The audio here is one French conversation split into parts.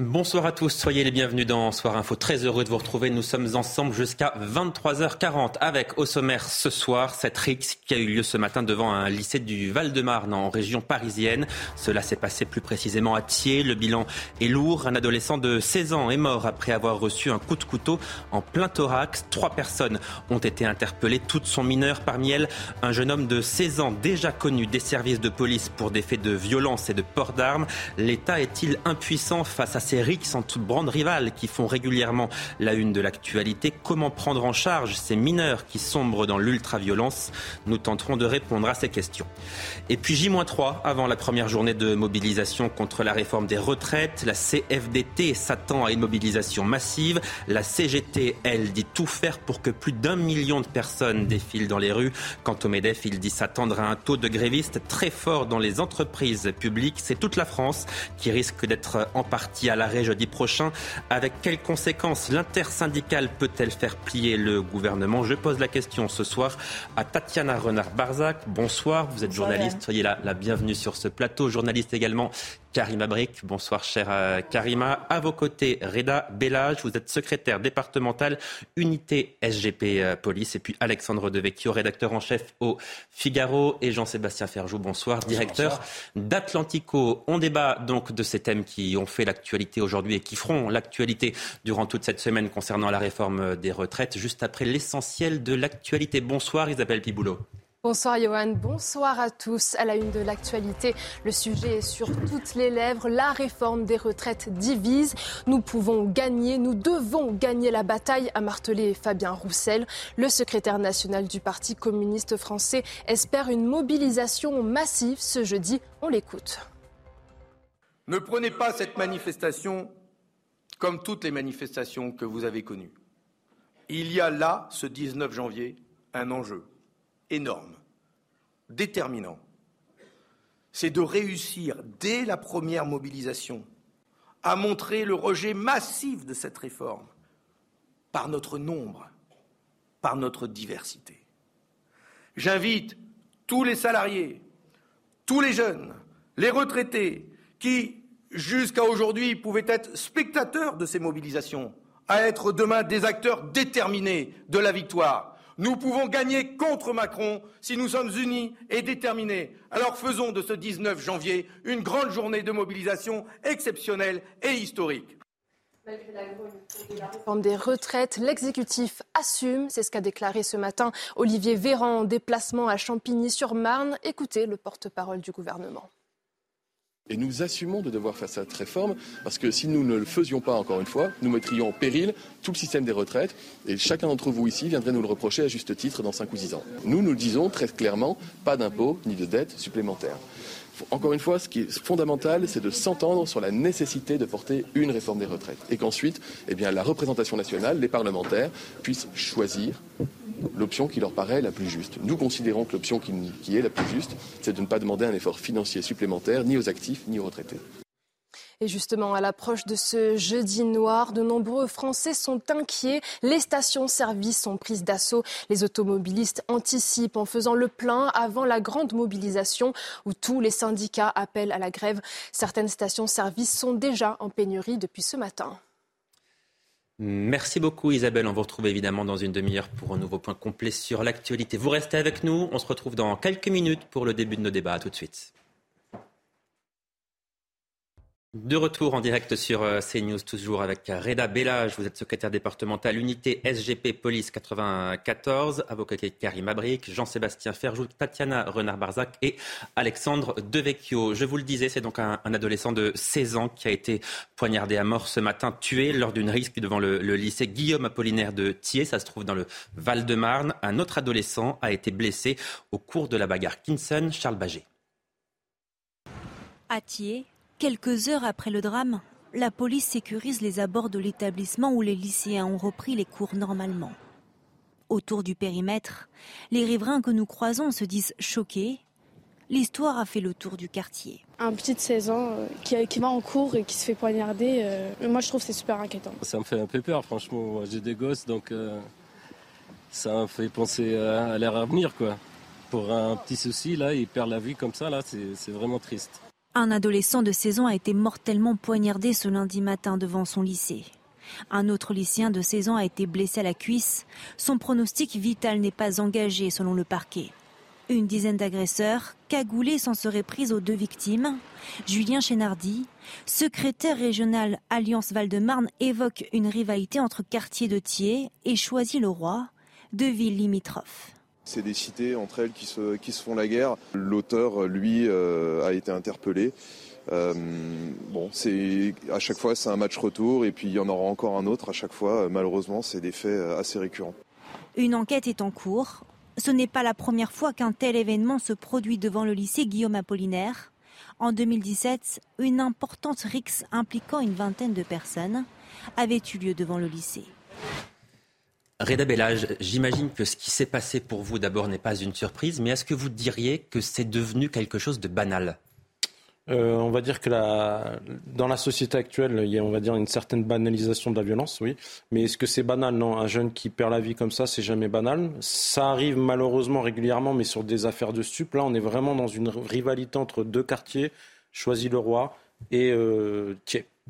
Bonsoir à tous, soyez les bienvenus dans Soir Info. Très heureux de vous retrouver. Nous sommes ensemble jusqu'à 23h40 avec au sommaire ce soir cette rixe qui a eu lieu ce matin devant un lycée du Val-de-Marne en région parisienne. Cela s'est passé plus précisément à Thiers. Le bilan est lourd. Un adolescent de 16 ans est mort après avoir reçu un coup de couteau en plein thorax. Trois personnes ont été interpellées, toutes sont mineures. Parmi elles, un jeune homme de 16 ans déjà connu des services de police pour des faits de violence et de port d'armes. L'État est-il impuissant face à ces rixes en toute brande rivale qui font régulièrement la une de l'actualité. Comment prendre en charge ces mineurs qui sombrent dans l'ultra-violence Nous tenterons de répondre à ces questions. Et puis J-3 avant la première journée de mobilisation contre la réforme des retraites. La CFDT s'attend à une mobilisation massive. La CGT, elle, dit tout faire pour que plus d'un million de personnes défilent dans les rues. Quant au MEDEF, il dit s'attendre à un taux de grévistes très fort dans les entreprises publiques. C'est toute la France qui risque d'être en partie à l'arrêt jeudi prochain. Avec quelles conséquences l'intersyndicale peut-elle faire plier le gouvernement? Je pose la question ce soir à Tatiana Renard-Barzac. Bonsoir, vous êtes journaliste, soyez la, la bienvenue sur ce plateau. Journaliste également Karima Brick. Bonsoir, chère euh, Karima. À vos côtés, Reda Bellage. Vous êtes secrétaire départemental unité SGP euh, Police. Et puis Alexandre Devecchio, rédacteur en chef au Figaro. Et Jean-Sébastien Ferjou. Bonsoir, directeur d'Atlantico. On débat donc de ces thèmes qui ont fait l'actualité aujourd'hui et qui feront l'actualité durant toute cette semaine concernant la réforme des retraites. Juste après l'essentiel de l'actualité. Bonsoir, Isabelle Piboulot. Bonsoir Johan, bonsoir à tous. À la une de l'actualité, le sujet est sur toutes les lèvres. La réforme des retraites divise. Nous pouvons gagner, nous devons gagner la bataille, a martelé Fabien Roussel. Le secrétaire national du Parti communiste français espère une mobilisation massive ce jeudi. On l'écoute. Ne prenez pas cette manifestation comme toutes les manifestations que vous avez connues. Il y a là, ce 19 janvier, un enjeu énorme, déterminant. C'est de réussir dès la première mobilisation à montrer le rejet massif de cette réforme par notre nombre, par notre diversité. J'invite tous les salariés, tous les jeunes, les retraités qui, jusqu'à aujourd'hui, pouvaient être spectateurs de ces mobilisations, à être demain des acteurs déterminés de la victoire. Nous pouvons gagner contre Macron si nous sommes unis et déterminés. Alors faisons de ce 19 janvier une grande journée de mobilisation exceptionnelle et historique. Malgré la réforme des retraites, l'exécutif assume, c'est ce qu'a déclaré ce matin Olivier Véran en déplacement à Champigny-sur-Marne. Écoutez le porte-parole du gouvernement. Et nous assumons de devoir faire cette réforme parce que si nous ne le faisions pas, encore une fois, nous mettrions en péril tout le système des retraites et chacun d'entre vous ici viendrait nous le reprocher à juste titre dans 5 ou 6 ans. Nous, nous le disons très clairement, pas d'impôts ni de dettes supplémentaires. Encore une fois, ce qui est fondamental, c'est de s'entendre sur la nécessité de porter une réforme des retraites. Et qu'ensuite, eh bien, la représentation nationale, les parlementaires, puissent choisir l'option qui leur paraît la plus juste. Nous considérons que l'option qui, qui est la plus juste, c'est de ne pas demander un effort financier supplémentaire ni aux actifs ni aux retraités. Et justement, à l'approche de ce jeudi noir, de nombreux Français sont inquiets. Les stations-service sont prises d'assaut. Les automobilistes anticipent en faisant le plein avant la grande mobilisation où tous les syndicats appellent à la grève. Certaines stations-service sont déjà en pénurie depuis ce matin. Merci beaucoup Isabelle. On vous retrouve évidemment dans une demi-heure pour un nouveau point complet sur l'actualité. Vous restez avec nous. On se retrouve dans quelques minutes pour le début de nos débats. À tout de suite. De retour en direct sur euh, CNews, toujours avec Reda Bellage. Vous êtes secrétaire départemental unité SGP Police 94, avocat Karim Abric, Jean-Sébastien Ferjou, Tatiana Renard-Barzac et Alexandre Devecchio. Je vous le disais, c'est donc un, adolescent de 16 ans qui a été poignardé à mort ce matin, tué lors d'une risque devant le, le, lycée Guillaume Apollinaire de Thiers. Ça se trouve dans le Val-de-Marne. Un autre adolescent a été blessé au cours de la bagarre. Kinson, Charles Baget. À Thiers, quelques heures après le drame, la police sécurise les abords de l'établissement où les lycéens ont repris les cours normalement. Autour du périmètre, les riverains que nous croisons se disent choqués. L'histoire a fait le tour du quartier. Un petit de 16 ans euh, qui, va en cours et qui se fait poignarder, euh, moi je trouve que c'est super inquiétant. Ça me fait un peu peur, franchement. J'ai des gosses, donc euh, ça me fait penser à l'air à venir. Quoi. Pour un petit souci, là, il perd la vie comme ça, là, c'est vraiment triste. Un adolescent de 16 ans a été mortellement poignardé ce lundi matin devant son lycée. Un autre lycéen de 16 ans a été blessé à la cuisse. Son pronostic vital n'est pas engagé selon le parquet. Une dizaine d'agresseurs, cagoulés, s'en seraient pris aux deux victimes. Julien Chénardi, secrétaire régional Alliance Val-de-Marne, évoque une rivalité entre quartiers de Thiers et Choisy-le-Roi, deux villes limitrophes. C'est des cités entre elles qui se, qui se font la guerre. L'auteur, lui, euh, a été interpellé. Euh, bon, c'est à chaque fois c'est un match retour et puis il y en aura encore un autre à chaque fois. Malheureusement, c'est des faits euh, assez récurrents. Une enquête est en cours. Ce n'est pas la première fois qu'un tel événement se produit devant le lycée Guillaume Apollinaire. En 2017, une importante rixe impliquant une vingtaine de personnes avait eu lieu devant le lycée. Reda Bellage, j'imagine que ce qui s'est passé pour vous d'abord n'est pas une surprise, mais est-ce que vous diriez que c'est devenu quelque chose de banal? Euh, on va dire que dans la société actuelle, il y a, on va dire, une certaine banalisation de la violence, oui. Mais est-ce que c'est banal? Non, un jeune qui perd la vie comme ça, c'est jamais banal. Ça arrive malheureusement régulièrement, mais sur des affaires de stup. Là, on est vraiment dans une rivalité entre deux quartiers, Choisy-le-Roi et euh.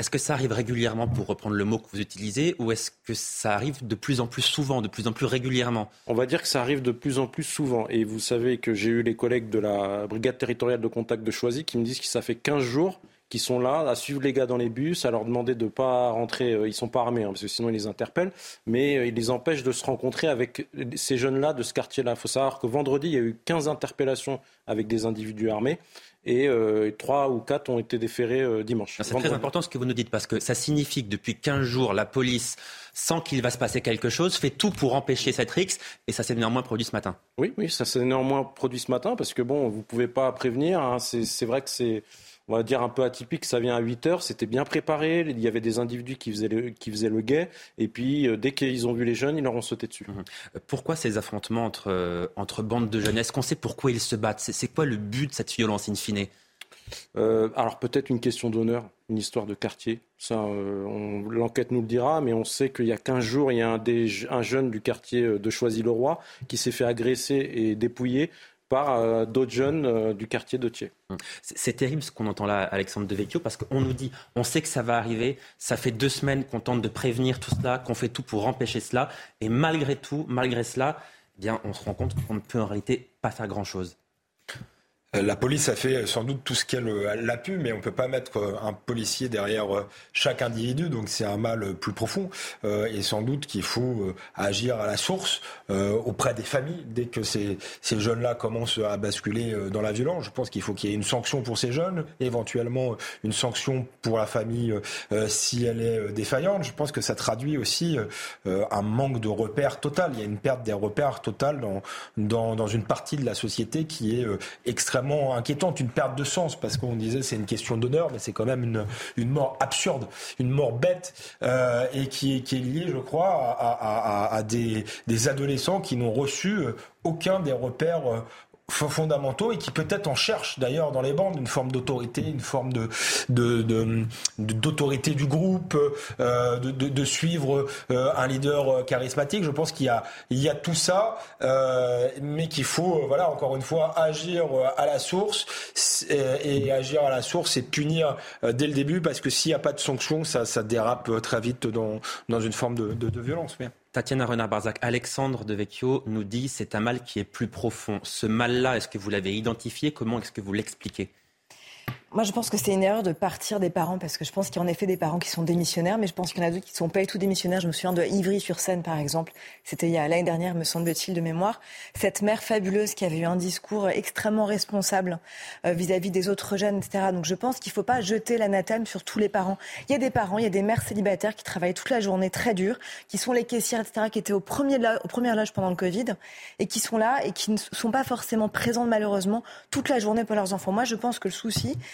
Est-ce que ça arrive régulièrement, pour reprendre le mot que vous utilisez, ou est-ce que ça arrive de plus en plus souvent, de plus en plus régulièrement? On va dire que ça arrive de plus en plus souvent. Et vous savez que j'ai eu les collègues de la brigade territoriale de contact de Choisy qui me disent que ça fait 15 jours qu'ils sont là à suivre les gars dans les bus, à leur demander de ne pas rentrer. Euh, ils sont pas armés, hein, parce que sinon ils les interpellent, mais euh, ils les empêchent de se rencontrer avec ces jeunes-là de ce quartier-là. Il faut savoir que vendredi, il y a eu 15 interpellations avec des individus armés et euh, trois ou quatre ont été déférés euh, dimanche. C'est très important ce que vous nous dites parce que ça signifie que depuis 15 jours, la police, sans qu'il va se passer quelque chose, fait tout pour empêcher cette rixe et ça s'est néanmoins produit ce matin. Oui, oui, ça s'est néanmoins produit ce matin parce que bon, vous pouvez pas prévenir. Hein. c'est vrai que c'est on va dire un peu atypique, ça vient à 8 heures, c'était bien préparé, il y avait des individus qui faisaient le, qui faisaient le guet, et puis euh, dès qu'ils ont vu les jeunes, ils leur ont sauté dessus. Mhm. Pourquoi ces affrontements entre, euh, entre bandes de jeunes? Est-ce qu'on sait pourquoi ils se battent? C'est quoi le but de cette violence in fine? Euh, alors peut-être une question d'honneur, une histoire de quartier. Ça, l'enquête nous le dira, mais on sait qu'il y a 15 jours, il y a un, un jeune du quartier de Choisy-le-Roi qui s'est fait agresser et dépouiller par d'autres jeunes euh, du quartier de. Hum. C'est terrible ce qu'on entend là, Alexandre Devecchio, parce qu'on nous dit, on sait que ça va arriver, ça fait deux semaines qu'on tente de prévenir tout cela, qu'on fait tout pour empêcher cela, et malgré tout, malgré cela, eh bien, on se rend compte qu'on ne peut en réalité pas faire grand-chose. Euh, la police a fait sans doute tout ce qu'elle a pu, mais on ne peut pas mettre euh, un policier derrière euh, chaque individu, donc c'est un mal plus profond. Et sans doute qu'il faut agir à la source auprès des familles dès que ces, jeunes-là commencent à basculer dans la violence. Je pense qu'il faut qu'il y ait une sanction pour ces jeunes, éventuellement une sanction pour la famille si elle est défaillante. Je pense que ça traduit aussi un manque de repères total. Il y a une perte des repères totale dans, dans, dans une partie de la société qui est extrêmement inquiétante, une perte de sens, parce qu'on disait c'est une question d'honneur, mais c'est quand même une, mort absurde, une mort bête, euh, et qui, est liée, je crois, à, des adolescents qui n'ont reçu aucun des repères euh, fondamentaux et qui peut-être en cherchent d'ailleurs dans les bandes une forme d'autorité, une forme de, d'autorité du groupe, euh, de, de, suivre euh, un leader charismatique. Je pense qu'il y a, il y a tout ça, euh, mais qu'il faut, voilà, encore une fois, agir à la source et, agir à la source et punir dès le début parce que s'il n'y a pas de sanctions, ça, ça dérape très vite dans, dans une forme de, de, violence. Tatiana Renard-Barzac, Alexandre de Vecchio nous dit c'est un mal qui est plus profond. Ce mal-là, est-ce que vous l'avez identifié? Comment est-ce que vous l'expliquez? Moi, je pense que c'est une erreur de partir des parents parce que je pense qu'il y a en effet des parents qui sont démissionnaires, mais je pense qu'il y en a d'autres qui ne sont pas du tout démissionnaires. Je me souviens de Ivry-sur-Seine, par exemple. C'était il y a l'année dernière, me semble-t-il, de mémoire. Cette mère fabuleuse qui avait eu un discours extrêmement responsable euh, vis-à-vis des autres jeunes, etc. Donc, je pense qu'il ne faut pas jeter l'anathème sur tous les parents. Il y a des parents, il y a des mères célibataires qui travaillent toute la journée très dur, qui sont les caissières, etc., qui étaient au premier, au premier loge pendant le Covid et qui sont là et qui ne sont pas forcément présentes malheureusement toute la journée pour leurs enfants. Moi, je pense que le souci,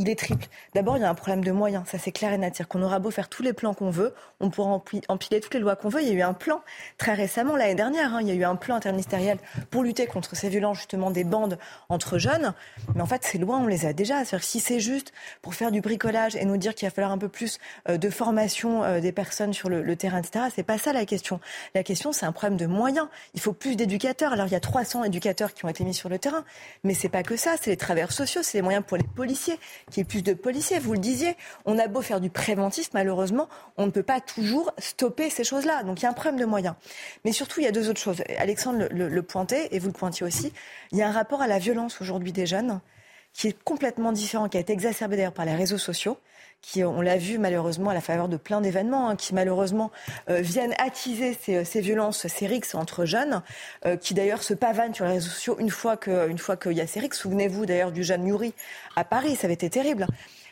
il est triple. D'abord, il y a un problème de moyens, ça c'est clair et net. Qu'on aura beau faire tous les plans qu'on veut, on pourra empiler toutes les lois qu'on veut. Il y a eu un plan très récemment, l'année dernière, hein, il y a eu un plan interministériel pour lutter contre ces violences, justement des bandes entre jeunes. Mais en fait, ces lois, on les a déjà. cest si c'est juste pour faire du bricolage et nous dire qu'il va falloir un peu plus euh, de formation euh, des personnes sur le, le terrain, etc., c'est pas ça la question. La question, c'est un problème de moyens. Il faut plus d'éducateurs. Alors, il y a 300 éducateurs qui ont été mis sur le terrain, mais c'est pas que ça. C'est les travailleurs sociaux, c'est les moyens pour les policiers qu'il y ait plus de policiers. Vous le disiez, on a beau faire du préventif, malheureusement, on ne peut pas toujours stopper ces choses-là. Donc il y a un problème de moyens. Mais surtout, il y a deux autres choses. Alexandre le, le pointait, et vous le pointiez aussi. Il y a un rapport à la violence aujourd'hui des jeunes qui est complètement différent, qui a été exacerbé d'ailleurs par les réseaux sociaux qui, on l'a vu malheureusement à la faveur de plein d'événements, hein, qui malheureusement euh, viennent attiser ces, ces, violences, ces rixes entre jeunes, euh, qui d'ailleurs se pavanent sur les réseaux sociaux une fois qu'il y a ces rixes. Souvenez-vous d'ailleurs du jeune Muri à Paris, ça avait été terrible.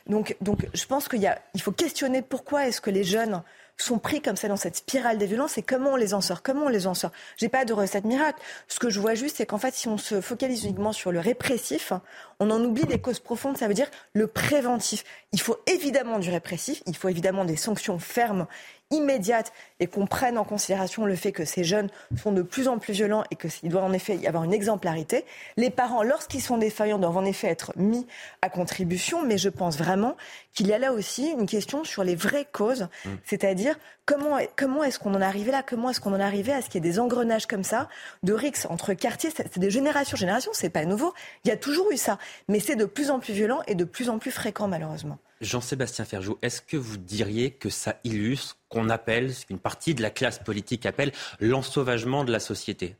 Donc, donc je pense qu'il il faut questionner pourquoi est-ce que les jeunes sont pris comme ça dans cette spirale des violences et comment on les en sort Comment on les en sort J'ai pas de recette miracle. Ce que je vois juste, c'est qu'en fait, si on se focalise uniquement sur le répressif, on en oublie des causes profondes. Ça veut dire le préventif. Il faut évidemment du répressif, il faut évidemment des sanctions fermes immédiate et qu'on prenne en considération le fait que ces jeunes sont de plus en plus violents et qu'il doit en effet y avoir une exemplarité. Les parents, lorsqu'ils sont défaillants, doivent en effet être mis à contribution, mais je pense vraiment qu'il y a là aussi une question sur les vraies causes, mmh. c'est-à-dire comment, comment est-ce qu'on en est arrivé là, comment est-ce qu'on en est arrivé à ce qu'il y ait des engrenages comme ça, de rixes entre quartiers, c'est des générations, générations, c'est pas nouveau, il y a toujours eu ça, mais c'est de plus en plus violent et de plus en plus fréquent malheureusement. Jean-Sébastien Ferjou, est-ce que vous diriez que ça illustre qu'on appelle, ce qu'une partie de la classe politique appelle l'ensauvagement de la société?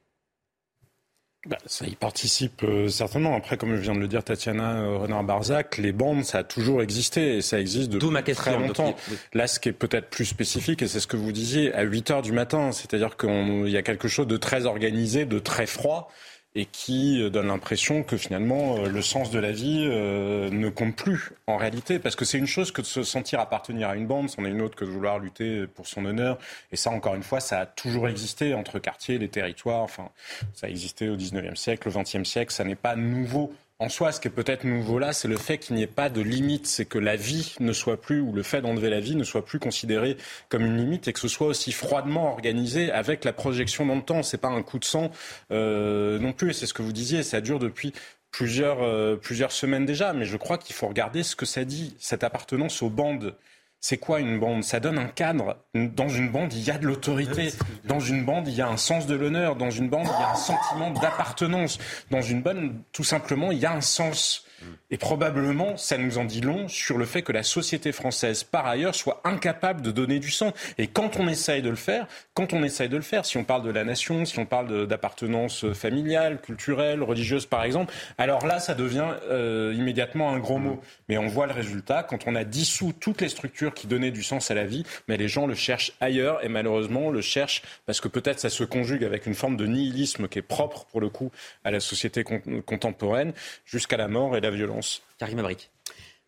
Bah, ça y participe euh, certainement. Après, comme je viens de le dire, Tatiana euh, Renard-Barzac, les bandes, ça a toujours existé et ça existe depuis ma très longtemps. Là, ce qui est peut-être plus spécifique, et c'est ce que vous disiez, à 8 heures du matin, c'est-à-dire qu'il y a quelque chose de très organisé, de très froid et qui euh, donne l'impression que finalement euh, le sens de la vie euh, ne compte plus en réalité. Parce que c'est une chose que de se sentir appartenir à une bande, c'en est une autre que de vouloir lutter pour son honneur. Et ça encore une fois ça a toujours existé entre quartiers, les territoires, enfin ça a existé au 19e siècle, au 20e siècle, ça n'est pas nouveau en soi, ce qui est peut-être nouveau là, c'est le fait qu'il n'y ait pas de limite. C'est que la vie ne soit plus, ou le fait d'enlever la vie ne soit plus considéré comme une limite et que ce soit aussi froidement organisé avec la projection dans le temps. C'est pas un coup de sang euh, non plus. C'est ce que vous disiez. Ça dure depuis plusieurs, euh, plusieurs semaines déjà. Mais je crois qu'il faut regarder ce que ça dit, cette appartenance aux bandes c'est quoi une bande? Ça donne un cadre. Dans une bande, il y a de l'autorité. Dans une bande, il y a un sens de l'honneur. Dans une bande, il y a un sentiment d'appartenance. Dans une bande, tout simplement, il y a un sens. Et probablement, ça nous en dit long sur le fait que la société française, par ailleurs, soit incapable de donner du sang. Et quand on essaye de le faire, quand on essaye de le faire, si on parle de la nation, si on parle d'appartenance familiale, culturelle, religieuse, par exemple, alors là, ça devient euh, immédiatement un gros mot. Mais on voit le résultat quand on a dissous toutes les structures qui donnaient du sens à la vie, mais les gens le cherchent ailleurs et malheureusement le cherchent parce que peut-être ça se conjugue avec une forme de nihilisme qui est propre pour le coup à la société contemporaine jusqu'à la mort et la violence. Karim Abrik.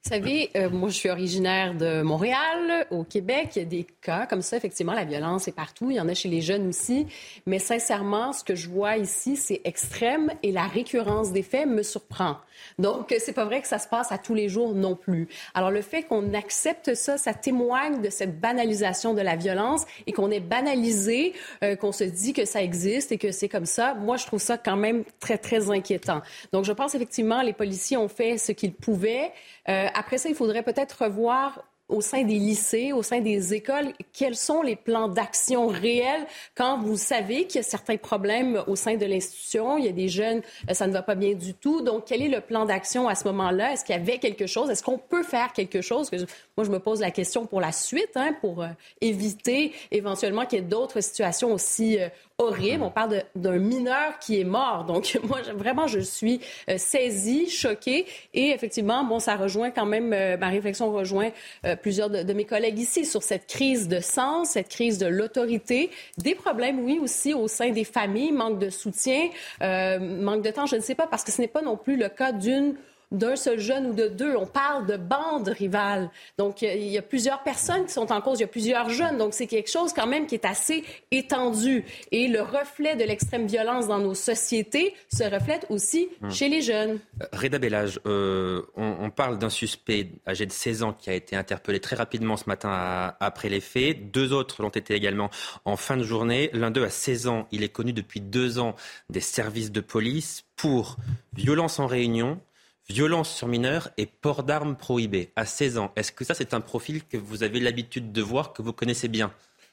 Vous savez, euh, moi, je suis originaire de Montréal, au Québec. Il y a des cas comme ça. Effectivement, la violence est partout. Il y en a chez les jeunes aussi. Mais sincèrement, ce que je vois ici, c'est extrême et la récurrence des faits me surprend. Donc, c'est pas vrai que ça se passe à tous les jours non plus. Alors, le fait qu'on accepte ça, ça témoigne de cette banalisation de la violence et qu'on ait banalisé, euh, qu'on se dit que ça existe et que c'est comme ça. Moi, je trouve ça quand même très, très inquiétant. Donc, je pense effectivement, les policiers ont fait ce qu'ils pouvaient. Euh, après ça, il faudrait peut-être revoir au sein des lycées, au sein des écoles, quels sont les plans d'action réels quand vous savez qu'il y a certains problèmes au sein de l'institution, il y a des jeunes, euh, ça ne va pas bien du tout. Donc, quel est le plan d'action à ce moment-là? Est-ce qu'il y avait quelque chose? Est-ce qu'on peut faire quelque chose? Moi, je me pose la question pour la suite, hein, pour euh, éviter éventuellement qu'il y ait d'autres situations aussi, horrible. On parle d'un mineur qui est mort. Donc, moi, vraiment, je suis euh, saisie, choquée. Et effectivement, bon, ça rejoint quand même, euh, ma réflexion rejoint euh, plusieurs de, mes collègues ici sur cette crise de sens, cette crise de l'autorité. Des problèmes, oui, aussi au sein des familles, manque de soutien, manque de temps, je ne sais pas, parce que ce n'est pas non plus le cas d'une d'un seul jeune ou de deux. On parle de bandes rivales. Donc, il y a plusieurs personnes qui sont en cause, il y a plusieurs jeunes. Donc, c'est quelque chose quand même qui est assez étendu. Et le reflet de l'extrême violence dans nos sociétés se reflète aussi hum. chez les jeunes. Euh, Reda Bellage, euh, on, parle d'un suspect âgé de 16 ans qui a été interpellé très rapidement ce matin après les faits. Deux autres l'ont été également en fin de journée. L'un d'eux a 16 ans. Il est connu depuis deux ans des services de police pour violence en réunion, violence sur mineurs et port d'armes prohibé à 16 ans. Est-ce que ça, c'est un profil que vous avez l'habitude de voir, que vous connaissez bien?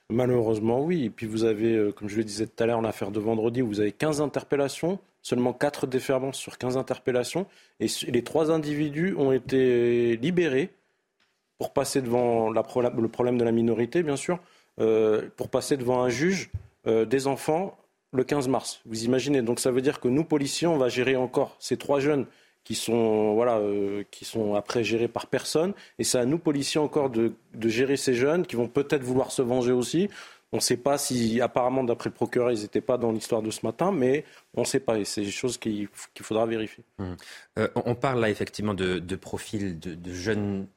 Malheureusement, oui. Et puis vous avez, euh, comme je le disais tout à l'heure, l'affaire de vendredi, vous avez 15 interpellations, seulement 4 déferlements sur 15 interpellations. Et les trois individus ont été libérés pour passer devant le problème de la minorité, bien sûr, euh, pour passer devant un juge euh, des enfants le 15 mars. Vous imaginez Donc ça veut dire que nous, policiers, on va gérer encore ces trois jeunes qui sont, voilà, euh, qui sont après gérés par personne. Et c'est à nous, policiers, encore de, gérer ces jeunes qui vont peut-être vouloir se venger aussi. On ne sait pas si, apparemment, d'après le procureur, ils n'étaient pas dans l'histoire de ce matin, mais on ne sait pas. Et c'est des choses qu'il faudra vérifier. Mmh. Euh, on parle là, effectivement, de, de profils de, de jeunes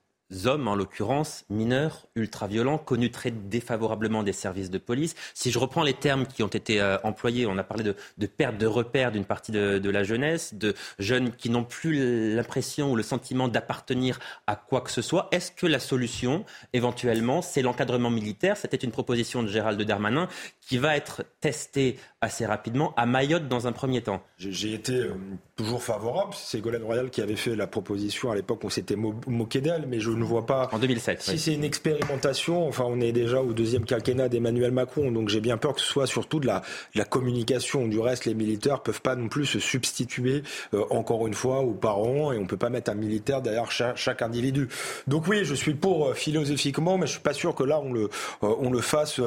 hommes, en l'occurrence, mineurs, ultra-violents, connus très défavorablement des services de police. Si je reprends les termes qui ont été euh, employés, on a parlé de, perte de repères d'une partie de, la jeunesse, de jeunes qui n'ont plus l'impression ou le sentiment d'appartenir à quoi que ce soit. Est-ce que la solution, éventuellement, c'est l'encadrement militaire? C'était une proposition de Gérald Darmanin qui va être testée assez rapidement à Mayotte dans un premier temps. J'ai été euh, toujours favorable. C'est Golène Royal qui avait fait la proposition à l'époque, on s'était moqué d'elle, mais je ne vois pas. En 2007. Si c'est une expérimentation, enfin, on est déjà au deuxième quinquennat d'Emmanuel Macron, donc j'ai bien peur que ce soit surtout de la, la communication. Du reste, les militaires peuvent pas non plus se substituer euh, encore une fois aux parents et on peut pas mettre un militaire derrière chaque, individu. Donc oui, je suis pour euh, philosophiquement, mais je suis pas sûr que là on le, on le fasse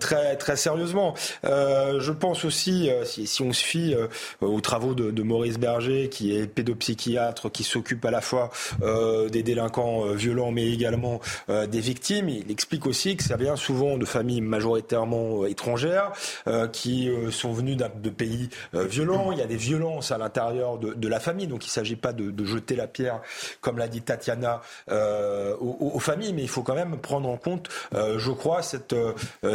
très très sérieusement. je pense aussi, euh, si, on se fie euh, aux travaux de, Maurice Berger, qui est pédopsychiatre, qui s'occupe à la fois euh, des délinquants violents, mais également des victimes, il explique aussi que ça vient souvent de familles majoritairement étrangères, qui sont venues de pays violents. Il y a des violences à l'intérieur de, la famille, donc il ne s'agit pas de, jeter la pierre, comme l'a dit Tatiana, aux, familles, mais il faut quand même prendre en compte, je crois, cette,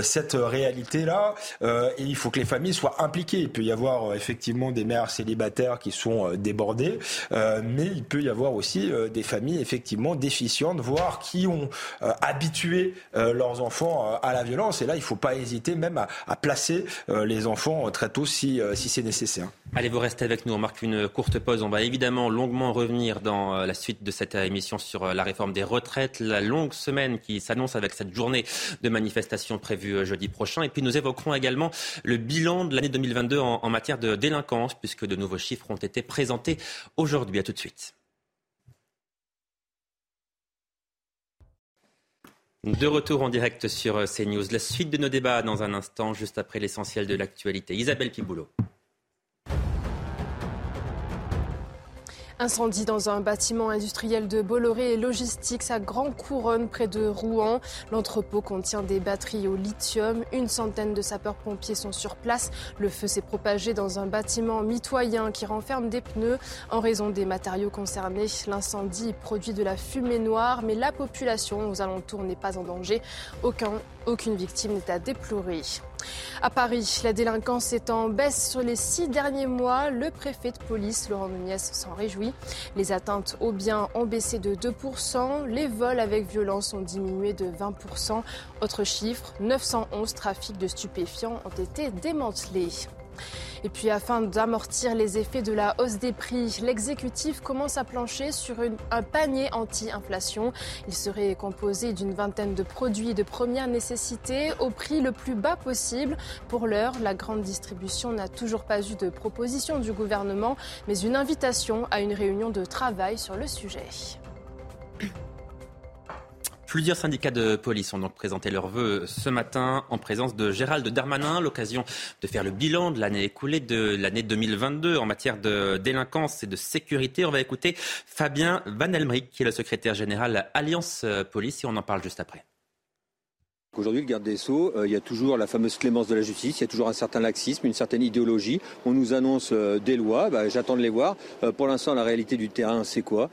cette réalité-là. et il faut que les familles soient impliqués. Il peut y avoir euh, effectivement des mères célibataires qui sont euh, débordées, euh, mais il peut y avoir aussi des familles effectivement déficientes, voire qui ont habitué leurs enfants à la violence. Et là, il ne faut pas hésiter même à, placer les enfants très tôt si, si c'est nécessaire. Allez, vous restez avec nous. On marque une courte pause. On va évidemment longuement revenir dans la suite de cette émission sur la réforme des retraites, la longue semaine qui s'annonce avec cette journée de manifestation prévue jeudi prochain. Et puis nous évoquerons également le bilan de l'année 2022 en, en matière de délinquance, puisque de nouveaux chiffres ont été présentés aujourd'hui. À tout de suite. De retour en direct sur CNews. La suite de nos débats dans un instant, juste après l'essentiel de l'actualité. Isabelle Piboulot. Incendie dans un bâtiment industriel de Bolloré et Logistics à Grand Couronne près de Rouen. L'entrepôt contient des batteries au lithium. Une centaine de sapeurs-pompiers sont sur place. Le feu s'est propagé dans un bâtiment mitoyen qui renferme des pneus. En raison des matériaux concernés, l'incendie produit de la fumée noire, mais la population aux alentours n'est pas en danger. Aucun, aucune victime n'est à déplorer. À Paris, la délinquance est en baisse sur les six derniers mois. Le préfet de police, Laurent Nunez, s'en réjouit. Les atteintes aux biens ont baissé de 2%. Les vols avec violence ont diminué de 20%. Autre chiffre, 911 trafics de stupéfiants ont été démantelés. Et puis afin d'amortir les effets de la hausse des prix, l'exécutif commence à plancher sur un panier anti-inflation. Il serait composé d'une vingtaine de produits de première nécessité au prix le plus bas possible. Pour l'heure, la grande distribution n'a toujours pas eu de proposition du gouvernement, mais une invitation à une réunion de travail sur le sujet. Plusieurs syndicats de police ont donc présenté leurs vœux ce matin en présence de Gérald Darmanin, l'occasion de faire le bilan de l'année écoulée, de l'année 2022 en matière de délinquance et de sécurité. On va écouter Fabien Van Elmerick, qui est le secrétaire général Alliance Police, et on en parle juste après. Aujourd'hui, le garde des Sceaux, euh, il y a toujours la fameuse clémence de la justice, il y a toujours un certain laxisme, une certaine idéologie. On nous annonce euh, des lois, bah, j'attends de les voir. Euh, pour l'instant, la réalité du terrain, c'est quoi?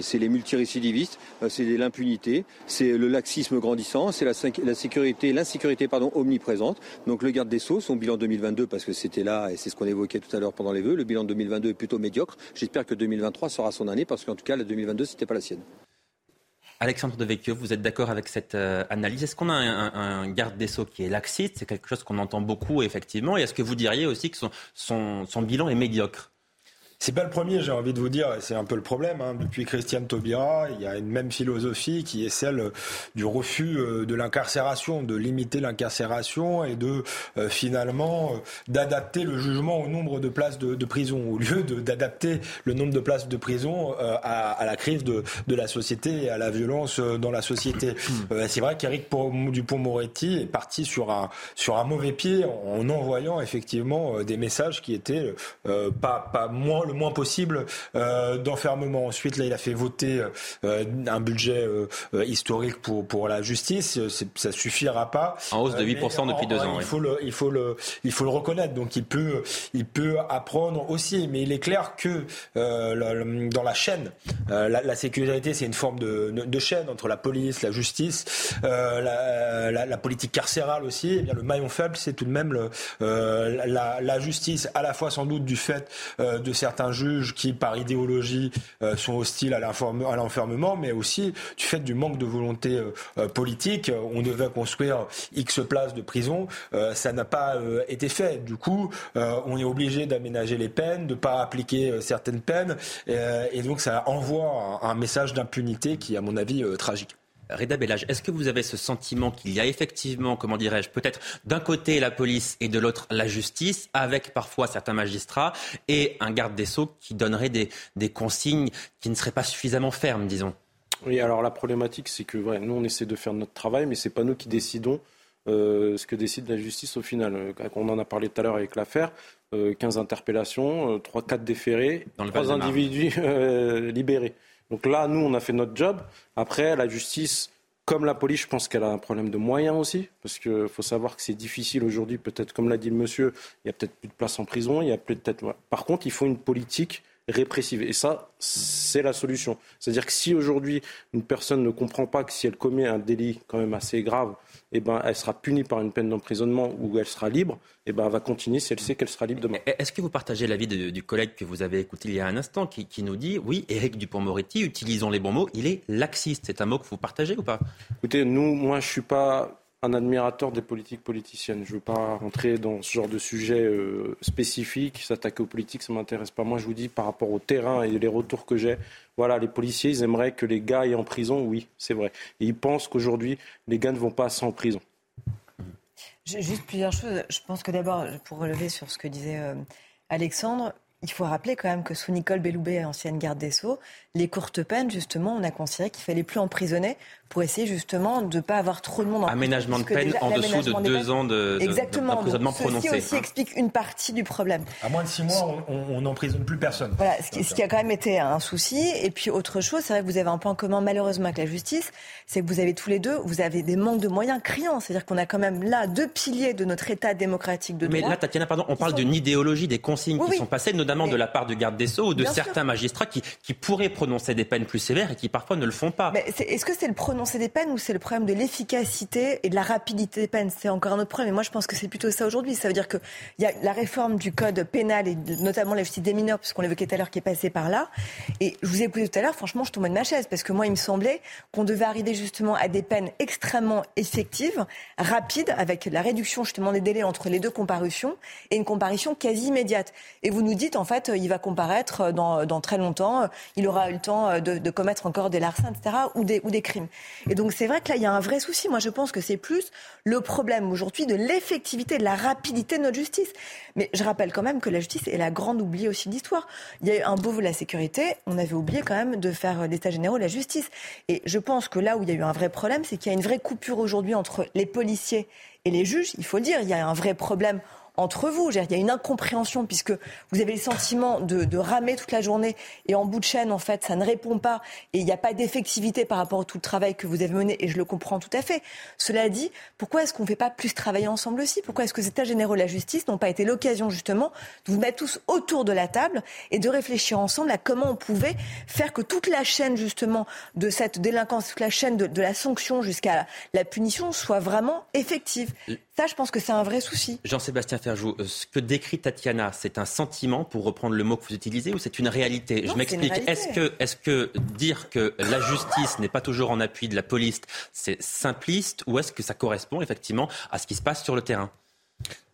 C'est les multirécidivistes, c'est l'impunité, c'est le laxisme grandissant, c'est la, sécurité, l'insécurité pardon, omniprésente. Donc le garde des Sceaux, son bilan 2022, parce que c'était là et c'est ce qu'on évoquait tout à l'heure pendant les vœux, le bilan 2022 est plutôt médiocre. J'espère que 2023 sera son année, parce qu'en tout cas, la 2022, c'était pas la sienne. Alexandre Devecchio, vous êtes d'accord avec cette euh, analyse? Est-ce qu'on a un, garde des Sceaux qui est laxiste? C'est quelque chose qu'on entend beaucoup, effectivement. Et est-ce que vous diriez aussi que son bilan est médiocre? C'est pas le premier, j'ai envie de vous dire, c'est un peu le problème. Hein. Depuis Christiane Taubira, il y a une même philosophie qui est celle du refus euh, de l'incarcération, de limiter l'incarcération et de euh, finalement euh, d'adapter le jugement au nombre de places de, prison, au lieu d'adapter le nombre de places de prison à, la crise de, de, la société et à la violence dans la société. Hmm. c'est vrai qu'Éric Dupont-Moretti est parti sur un, sur un mauvais pied en envoyant effectivement des messages qui étaient pas, pas moins le moins possible euh, d'enfermement. Ensuite, là, il a fait voter euh, un budget euh, historique pour, pour la justice. Ça suffira pas. En hausse de 8% depuis deux ans. Il, faut le, il, faut le, il faut le reconnaître. Donc, il peut, il peut apprendre aussi. Mais il est clair que dans la chaîne, la, sécurité, c'est une forme de, de, chaîne entre la police, la justice, la, la, politique carcérale aussi. Et eh bien, le maillon faible, c'est tout de même le, la, justice, à la fois sans doute du fait de certains certains juges qui, par idéologie, euh, sont hostiles à l'enfermement, mais aussi du fait du manque de volonté euh, euh, politique. On devait construire X places de prison, ça n'a pas été fait. Du coup, on est obligé d'aménager les peines, de ne pas appliquer certaines peines, et donc ça envoie un message d'impunité qui, à mon avis, est tragique. Reda Bellage, est-ce que vous avez ce sentiment qu'il y a effectivement, comment dirais-je, peut-être d'un côté la police et de l'autre la justice, avec parfois certains magistrats et un garde des sceaux qui donnerait des, consignes qui ne seraient pas suffisamment fermes, disons? Oui, alors la problématique, c'est que nous, on essaie de faire notre travail, mais ce n'est pas nous qui décidons euh, ce que décide la justice au final. Euh, on en a parlé tout à l'heure avec l'affaire. 15 euh, interpellations, 3-4 déférés, 3 individus libérés. Donc là, nous, on a fait notre job. Après, la justice, comme la police, je pense qu'elle a un problème de moyens aussi, parce qu'il faut savoir que c'est difficile aujourd'hui, peut-être, comme l'a dit le monsieur, il y a peut-être plus de place en prison, il y a peut-être... Par contre, il faut une politique répressive. Et ça, c'est la solution. C'est-à-dire que si aujourd'hui, une personne ne comprend pas que si elle commet un délit quand même assez grave, eh ben, elle sera punie par une peine d'emprisonnement ou elle sera libre, eh ben, elle va continuer si elle sait qu'elle sera libre demain. Est-ce que vous partagez l'avis du collègue que vous avez écouté il y a un instant qui, qui nous dit oui, Éric Dupont-Moretti, utilisons les bons mots, il est laxiste. C'est un mot que vous partagez ou pas? Écoutez, nous, moi, je suis pas un admirateur des politiques politiciennes. Je ne veux pas rentrer dans ce genre de sujet euh, spécifique. S'attaquer aux politiques, ça ne m'intéresse pas. Moi, je vous dis, par rapport au terrain et les retours que j'ai, voilà, les policiers, ils aimeraient que les gars aient en prison. Oui, c'est vrai. Et ils pensent qu'aujourd'hui, les gars ne vont pas assez en prison. Juste plusieurs choses. Je pense que d'abord, pour relever sur ce que disait euh, Alexandre, il faut rappeler quand même que sous Nicole Belloubet, ancienne garde des Sceaux, les courtes peines, justement, on a considéré qu'il fallait plus emprisonner pour essayer justement de ne pas avoir trop de monde en Aménagement de peine en dessous de deux ans d'emprisonnement de, prononcé. Ceci aussi explique une partie du problème. À moins de six mois, on n'emprisonne plus personne. Voilà, ce qui, ce qui, a quand même été un souci. Et puis autre chose, c'est vrai que vous avez un point commun malheureusement avec la justice, c'est que vous avez tous les deux, vous avez des manques de moyens criants. C'est-à-dire qu'on a quand même là deux piliers de notre État démocratique de droit. Mais là, Tatiana, pardon, on parle d'une idéologie des consignes qui sont passées, notamment de la part du garde des Sceaux ou de certains magistrats qui, qui pourraient prononcer des peines plus sévères et qui parfois ne le font pas. Est-ce que c'est le prononcer des peines ou c'est le problème de l'efficacité et de la rapidité des peines? C'est encore un autre problème. Et moi, je pense que c'est plutôt ça aujourd'hui. Ça veut dire qu'il y a la réforme du code pénal et notamment la justice des mineurs, puisqu'on l'évoquait tout à l'heure, qui est passée par là. Et je vous ai écouté tout à l'heure, franchement, je tombais de ma chaise parce que moi, il me semblait qu'on devait arriver justement à des peines extrêmement effectives, rapides, avec la réduction justement des délais entre les deux comparutions et une comparution quasi immédiate. Et vous nous dites, en fait, il va comparaître dans, dans très longtemps, il aura eu le temps de, commettre encore des larcins, etc., ou des, ou des crimes. Et donc c'est vrai que là, il y a un vrai souci. Moi, je pense que c'est plus le problème aujourd'hui de l'effectivité, de la rapidité de notre justice. Mais je rappelle quand même que la justice est la grande oubliée aussi de l'histoire. Il y a eu un beau volet la sécurité, on avait oublié quand même de faire l'état général de la justice. Et je pense que là où il y a eu un vrai problème, c'est qu'il y a une vraie coupure aujourd'hui entre les policiers et les juges. Il faut le dire, il y a un vrai problème entre vous. Il y a une incompréhension puisque vous avez le sentiment de, de, ramer toute la journée et en bout de chaîne, en fait, ça ne répond pas et il n'y a pas d'effectivité par rapport à tout le travail que vous avez mené et je le comprends tout à fait. Cela dit, pourquoi est-ce qu'on ne fait pas plus travailler ensemble aussi? Pourquoi est-ce que ces états généraux de la justice n'ont pas été l'occasion justement de vous mettre tous autour de la table et de réfléchir ensemble à comment on pouvait faire que toute la chaîne justement de cette délinquance, toute la chaîne de, de la sanction jusqu'à la punition soit vraiment effective? Ça, je pense que c'est un vrai souci. Jean-Sébastien Euh, ce que décrit Tatiana, c'est un sentiment, pour reprendre le mot que vous utilisez, ou c'est une réalité? Je m'explique. Est-ce que, est que dire que la justice n'est pas toujours en appui de la police, c'est simpliste, ou est-ce que ça correspond effectivement à ce qui se passe sur le terrain?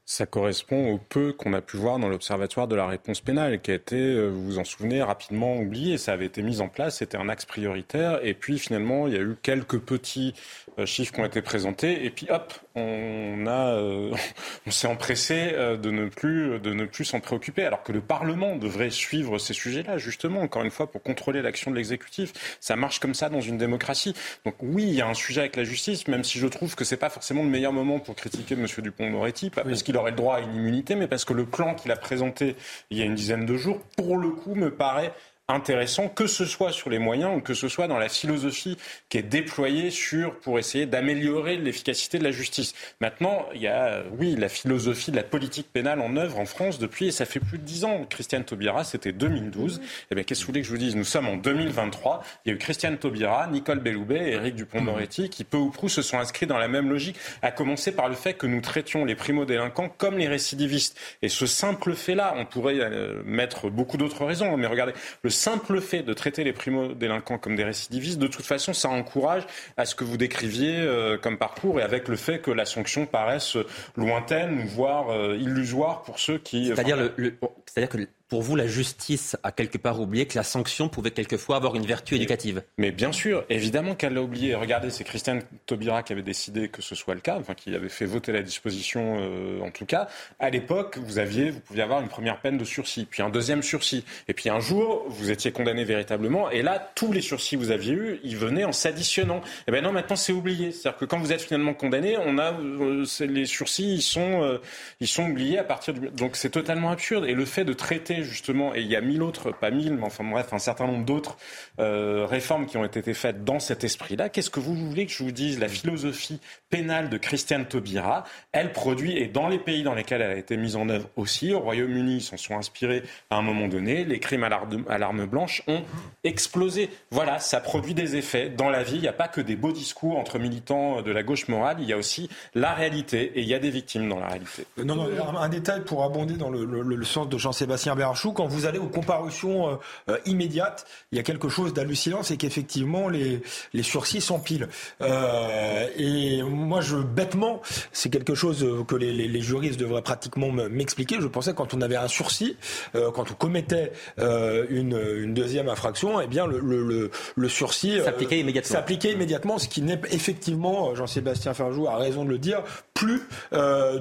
Ça correspond au peu qu'on a pu voir dans l'Observatoire de la réponse pénale, qui a été, euh, vous vous en souvenez, rapidement oublié. Ça avait été mis en place, c'était un axe prioritaire. Et puis finalement, il y a eu quelques petits euh, chiffres qui ont été présentés. Et puis hop, on a, euh, on s'est empressé de ne plus, de ne plus s'en préoccuper, alors que le Parlement devrait suivre ces sujets-là, justement, encore une fois, pour contrôler l'action de l'exécutif. Ça marche comme ça dans une démocratie. Donc oui, il y a un sujet avec la justice, même si je trouve que c'est pas forcément le meilleur moment pour critiquer M. Dupont-Moretti, parce qu'il il aurait le droit à une immunité, mais parce que le plan qu'il a présenté il y a une dizaine de jours, pour le coup, me paraît intéressant, que ce soit sur les moyens ou que ce soit dans la philosophie qui est déployée sur pour essayer d'améliorer l'efficacité de la justice. Maintenant, il y a, oui, la philosophie de la politique pénale en œuvre en France depuis, et ça fait plus de dix ans. Christiane Taubira, c'était 2012. Eh bien, qu'est-ce que vous voulez que je vous dise? Nous sommes en 2023. Il y a eu Christiane Taubira, Nicole Belloubet et Éric Dupont-Moretti qui, peu ou prou, se sont inscrits dans la même logique, à commencer par le fait que nous traitions les primo-délinquants comme les récidivistes. Et ce simple fait-là, on pourrait euh, mettre beaucoup d'autres raisons, mais regardez, le simple fait de traiter les primo-délinquants comme des récidivistes, de toute façon, ça encourage à ce que vous décriviez euh, comme parcours et avec le fait que la sanction paraisse lointaine, voire euh, illusoire pour ceux qui. C'est-à-dire, le, c'est-à-dire que pour vous, la justice a quelque part oublié que la sanction pouvait quelquefois avoir une vertu éducative. Mais bien sûr, évidemment qu'elle l'a oublié. Regardez, c'est Christiane Taubira qui avait décidé que ce soit le cas, enfin qui avait fait voter la disposition euh, en tout cas. À l'époque, vous aviez, vous pouviez avoir une première peine de sursis, puis un deuxième sursis, et puis un jour, vous étiez condamné véritablement, et là, tous les sursis que vous aviez eus, ils venaient en s'additionnant. Et eh ben non, maintenant c'est oublié. C'est-à-dire que quand vous êtes finalement condamné, on a euh, les sursis, ils sont, euh, ils sont oubliés à partir du. Donc c'est totalement absurde. Et le fait de traiter justement, et il y a mille autres, pas mille, mais enfin bref, un certain nombre d'autres euh, réformes qui ont été faites dans cet esprit-là. Qu'est-ce que vous voulez que je vous dise? La philosophie pénale de Christiane Taubira, elle produit, et dans les pays dans lesquels elle a été mise en œuvre aussi, au Royaume-Uni, ils s'en sont inspirés à un moment donné, les crimes à l'arme blanche ont explosé. Voilà, ça produit des effets. Dans la vie, il n'y a pas que des beaux discours entre militants de la gauche morale, il y a aussi la réalité, et il y a des victimes dans la réalité. Non, non, un détail pour abonder dans le, le sens de Jean-Sébastien Quand vous allez aux comparutions euh, euh, immédiates, il y a quelque chose d'hallucinant, c'est qu'effectivement les, les sursis s'empilent. Euh, et moi, je bêtement, c'est quelque chose que les, les, les juristes devraient pratiquement m'expliquer. Je pensais quand on avait un sursis, euh, quand on commettait euh, une, une, deuxième infraction, eh bien le, le, le sursis s'appliquait immédiatement. S'appliquait immédiatement, ce qui n'est effectivement, Jean-Sébastien Ferjou a raison de le dire, plus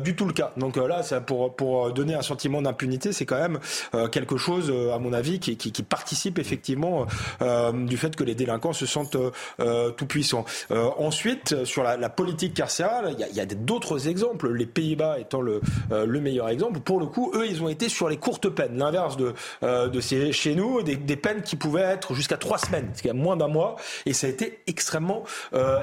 du tout le cas. Donc là, ça, pour, pour donner un sentiment d'impunité, c'est quand même quelque chose, euh, à mon avis, qui, qui, qui participe effectivement euh, du fait que les délinquants se sentent euh, tout puissants. ensuite, sur la, la, politique carcérale, il y a, a d'autres exemples. Les Pays-Bas étant le, le meilleur exemple. Pour le coup, eux, ils ont été sur les courtes peines. L'inverse de, de chez nous, des, des peines qui pouvaient être jusqu'à trois semaines, ce qui est moins d'un mois. Et ça a été extrêmement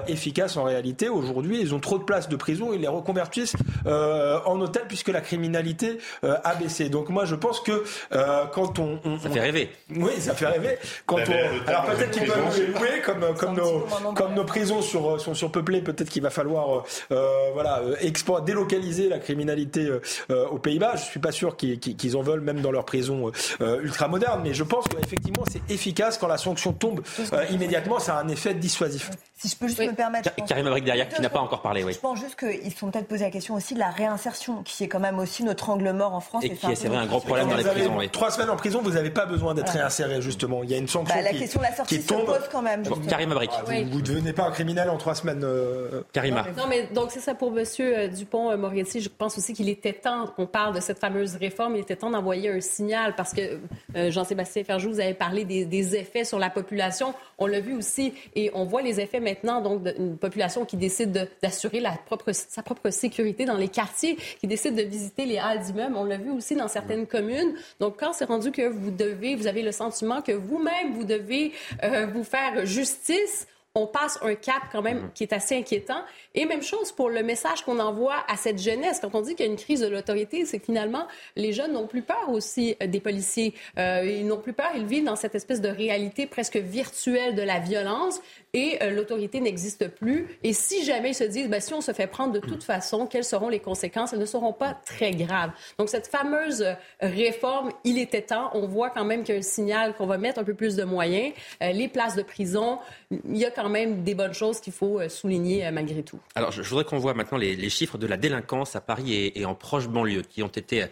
efficace en réalité. Aujourd'hui, ils ont trop de places de prison, ils les reconvertissent en hôtel puisque la criminalité a baissé. Donc moi, je pense que euh, quand on, on, ça fait rêver. Oui, ça fait rêver. Quand on, alors peut-être qu'ils peuvent louer comme comme nos comme nos prisons sur, sont surpeuplées. Peut-être qu'il va falloir euh, voilà export, délocaliser la criminalité euh, aux Pays-Bas. Je suis pas sûr qu'ils en veulent même dans leurs prisons ultra modernes, mais je pense qu'effectivement c'est efficace quand la sanction tombe immédiatement. Ça a un effet dissuasif. Si je peux juste me permettre. Karim Abrik derrière qui n'a pas encore parlé. Oui. Je pense juste qu'ils se sont peut-être posé la question aussi de la réinsertion, qui est quand même aussi notre angle mort en France. Et, qui est, c'est vrai, un gros problème dans les prisons. Trois semaines en prison, vous n'avez pas besoin d'être réinséré, justement. Il y a une sanction bah, la qui, question de la sortie qui se tombe. pose quand même. Bon, Karim Abrik. Ah, vous ne devenez pas un criminel en trois semaines. euh, Karima. Non, mais donc c'est ça pour M. Dupont-Moretti. Je pense aussi qu'il était temps qu'on parle de cette fameuse réforme. Il était temps d'envoyer un signal parce que euh, Jean-Sébastien Ferjou, vous avez parlé des, des effets sur la population. On l'a vu aussi et on voit les effets maintenant donc d'une population qui décide de- d'assurer propre, sa propre sécurité dans les quartiers, qui décide de visiter les halles d'immeubles. On l'a vu aussi dans certaines communes. Donc quand c'est rendu que vous devez, vous avez le sentiment que vous-même vous devez euh, vous faire justice on passe un cap quand même qui est assez inquiétant. Et même chose pour le message qu'on envoie à cette jeunesse. Quand on dit qu'il y a une crise de l'autorité, c'est que finalement, les jeunes n'ont plus peur aussi euh, des policiers. Euh, ils n'ont plus peur, ils vivent dans cette espèce de réalité presque virtuelle de la violence et euh, l'autorité n'existe plus. Et si jamais ils se disent, ben, si on se fait prendre de toute façon, quelles seront les conséquences? Elles ne seront pas très graves. Donc cette fameuse euh, réforme, il était temps. On voit quand même qu'il y a un signal qu'on va mettre un peu plus de moyens. Euh, les places de prison, il y a quand même des bonnes choses qu'il faut souligner malgré tout. Alors, je, voudrais qu'on voit maintenant les, chiffres de la délinquance à Paris et, en proche banlieue qui ont été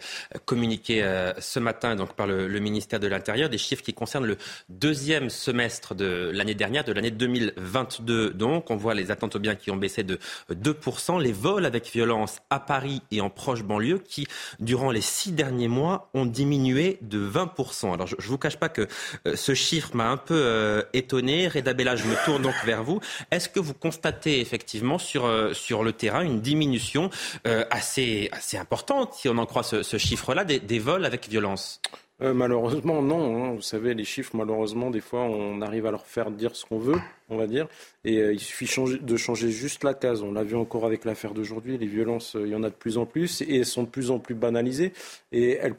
communiqués ce matin donc par le, le ministère de l'Intérieur, des chiffres qui concernent le deuxième semestre de l'année dernière, de l'année 2022. Donc, on voit les attentes aux biens qui ont baissé de 2%, les vols avec violence à Paris et en proche banlieue qui, durant les six derniers mois, ont diminué de 20%. Alors, je ne vous cache pas que euh, ce chiffre m'a un peu euh, étonné. Reda Bella, je me tourne donc vers vous. Est-ce que vous constatez effectivement sur, euh, sur le terrain une diminution assez, assez importante, si on en croit ce, chiffre-là, des vols avec violence? Euh, malheureusement, non. hein. Vous savez, les chiffres, malheureusement, des fois, on arrive à leur faire dire ce qu'on veut, on va dire. Et euh, il suffit de changer juste la case. On l'a vu encore avec l'affaire d'aujourd'hui. Les violences, euh, il y en a de plus en plus et elles sont de plus en plus banalisées. Et elles,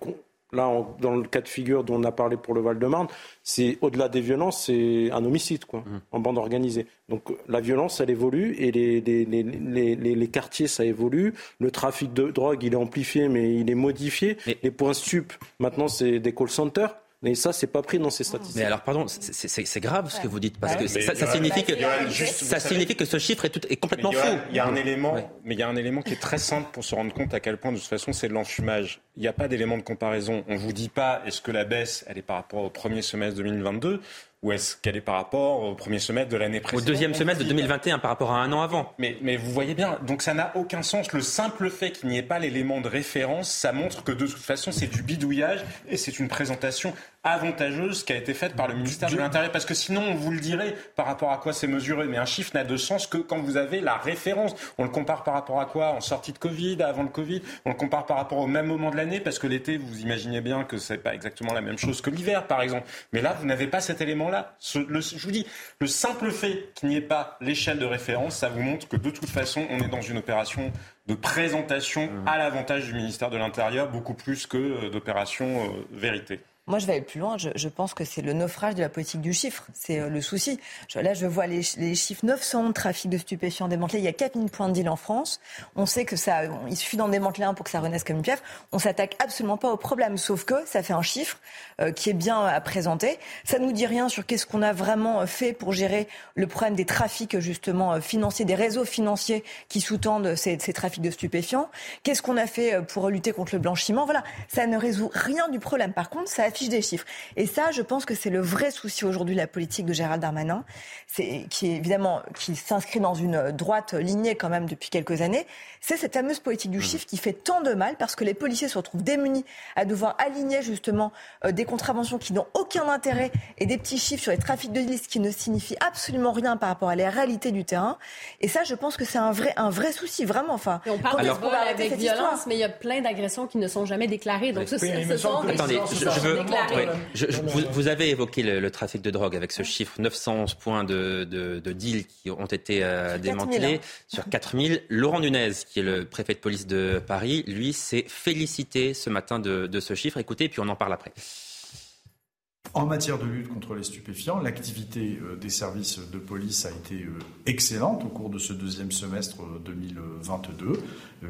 là, dans le cas de figure dont on a parlé pour le Val-de-Marne, c'est au-delà des violences, c'est un homicide, quoi, en bande organisée. Donc la violence, elle évolue et les, les, les, les, les- les quartiers, ça évolue. Le trafic de drogue, il est amplifié, mais il est modifié. Les points stup, maintenant, c'est des call centers. Mais ça, c'est pas pris dans ces statistiques. Mais alors, pardon, c'est- c'est c'est grave ce que vous dites, parce que Mais ça, signifie que, vous ça signifie que ce chiffre est, tout, est complètement faux. Il y a un élément, mais il y a un élément qui est très simple pour se rendre compte à quel point de toute façon c'est de l'enfumage. Il n'y a pas d'élément de comparaison. On vous dit pas est-ce que la baisse elle est par rapport au premier semestre 2022 ou est-ce qu'elle est par rapport au premier semestre de l'année Au précédente. deuxième On semestre de vous dit- 2021 par rapport à un an avant. mais, mais vous voyez bien, donc ça n'a aucun sens. Le simple fait qu'il n'y ait pas l'élément de référence, ça montre que de toute façon c'est du bidouillage et c'est une présentation avantageuse qui a été faite par le ministère de l'Intérieur. Parce que sinon, on vous le dirait par rapport à quoi c'est mesuré. Mais un chiffre n'a de sens que quand vous avez la référence. On le compare par rapport à quoi En sortie de Covid, avant le Covid On le compare par rapport au même moment de l'année Parce que l'été, vous imaginez bien que c'est pas exactement la même chose que l'hiver, par exemple. Mais là, vous n'avez pas cet élément-là. Le- je vous dis, le simple fait qu'il n'y ait pas l'échelle de référence, ça vous montre que de toute façon, on est dans une opération de présentation à l'avantage du ministère de l'Intérieur, beaucoup plus que euh, d'opération euh, vérité. Moi, je vais aller plus loin. Je, pense que c'est le naufrage de la politique du chiffre. C'est euh, le souci. Là, je vois les, les chiffres 900 trafic de stupéfiants démantelés. Il y a 4000 points de deal en France. On sait que ça, il suffit d'en démanteler un pour que ça renaisse comme une pierre. On s'attaque absolument pas au problème. Sauf que ça fait un chiffre euh, qui est bien à présenter. Ça nous dit rien sur qu'est-ce qu'on a vraiment fait pour gérer le problème des trafics, justement, euh, financiers, des réseaux financiers qui sous-tendent ces, trafics de stupéfiants. Qu'est-ce qu'on a fait euh, pour lutter contre le blanchiment? Voilà. Ça ne résout rien du problème. Par contre, ça affiche des chiffres. Et ça, je pense que c'est le vrai souci aujourd'hui de la politique de Gérald Darmanin, c'est qui évidemment qui s'inscrit dans une droite lignée quand même depuis quelques années. C'est cette fameuse politique du chiffre qui fait tant de mal parce que les policiers se retrouvent démunis à devoir aligner justement euh, des contraventions qui n'ont aucun intérêt et des petits chiffres sur les trafics de liste qui ne signifient absolument rien par rapport à la réalité du terrain. Et ça, je pense que c'est un vrai, un vrai souci, vraiment. Enfin, Et on parle de arrêter avec violence, mais il y a plein d'agressions qui ne sont jamais déclarées. Donc, ce, sont des Attendez, je, veux. je- je- vous, vous avez évoqué le, le trafic de drogue avec ce chiffre 911 points de, de, de deals qui ont été euh, Sur 4000, démantelés hein. sur 4000. Laurent Nunez, qui est le préfet de police de Paris, lui s'est félicité ce matin de, de ce chiffre. Écoutez, puis on en parle après. En matière de lutte contre les stupéfiants, l'activité euh, des services de police a été euh, excellente au cours de ce deuxième semestre euh, 2022. Euh,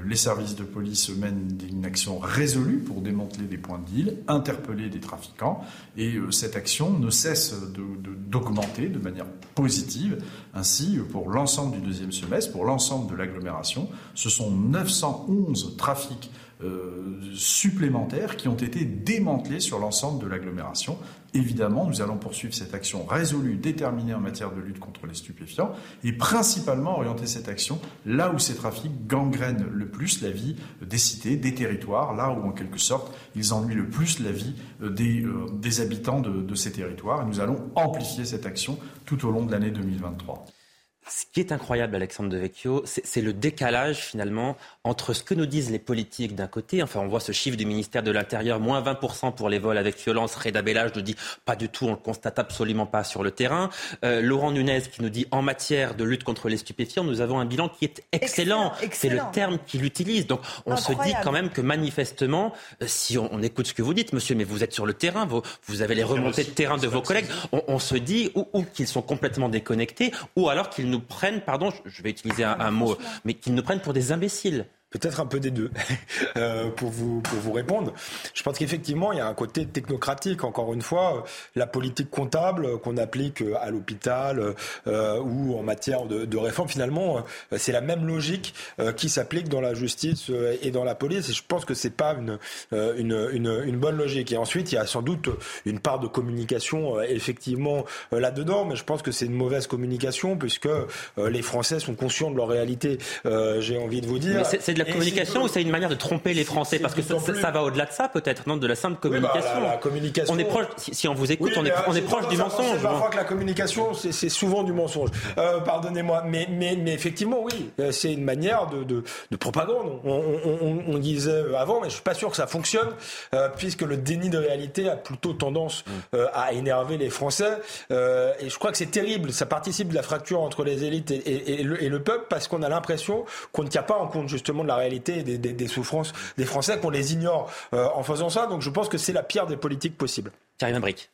Les services de police mènent une action résolue pour démanteler des points de deal, interpeller des trafiquants, et cette action ne cesse de- de- d'augmenter de, manière positive. Ainsi, pour l'ensemble du deuxième semestre, pour l'ensemble de l'agglomération, ce sont 911 trafics supplémentaires qui ont été démantelés sur l'ensemble de l'agglomération. Évidemment, nous allons poursuivre cette action résolue, déterminée en matière de lutte contre les stupéfiants et principalement orienter cette action là où ces trafics gangrènent le plus la vie des cités, des territoires, là où en quelque sorte ils ennuient le plus la vie euh, des, euh, des habitants de, de ces territoires. Et nous allons amplifier cette action tout au long de l'année 2023. Ce qui est incroyable, Alexandre Devecchio, c'est le décalage finalement entre ce que nous disent les politiques d'un côté, enfin on voit ce chiffre du ministère de l'Intérieur, moins 20% pour les vols avec violence, Reda Bellage nous dit pas du tout, on le constate absolument pas sur le terrain. Euh, Laurent Nunez qui nous dit en matière de lutte contre les stupéfiants, nous avons un bilan qui est excellent. C'est le terme qu'il utilise. Donc on se dit quand même que manifestement, euh, si on, on, écoute ce que vous dites, monsieur, mais vous êtes sur le terrain, vous, vous avez les remontées de terrain de vos collègues, on, on se dit ou, ou qu'ils sont complètement déconnectés, ou alors qu'ils nous prennent, pardon, je vais utiliser un, un mot, mais qu'ils nous prennent pour des imbéciles. Peut-être un peu des deux euh, pour vous pour vous répondre. Je pense qu'effectivement il y a un côté technocratique. Encore une fois, la politique comptable qu'on applique à l'hôpital euh, ou en matière de, de réforme, finalement, euh, c'est la même logique euh, qui s'applique dans la justice euh, et dans la police. Et je pense que c'est pas une, une, une une bonne logique. Et ensuite, il y a sans doute une part de communication effectivement là-dedans, mais je pense que c'est une mauvaise communication puisque les Français sont conscients de leur réalité. J'ai envie de vous dire la communication ou c'est une manière de tromper les Français Parce que ça, va au-delà de ça, peut-être, non De la simple communication. Oui, bah, la, la, communication. On est proche, si, si on vous écoute, oui, on est, on est proche du mensonge. C'est parfois que la communication, c'est souvent du mensonge. Euh, Pardonnez-moi. Mais, mais, mais effectivement, oui, c'est une manière de, de, de propagande. On, on, on, disait avant, mais je suis pas sûr que ça fonctionne, euh, puisque le déni de réalité a plutôt tendance euh, à énerver les Français. Euh, et je crois que c'est terrible. Ça participe de la fracture entre les élites et, et, et, le, et le, peuple, parce qu'on a l'impression qu'on ne tient pas en compte justement de la réalité des, des, des souffrances des Français, qu'on les ignore euh, en faisant ça. Donc je pense que c'est la pire des politiques possibles.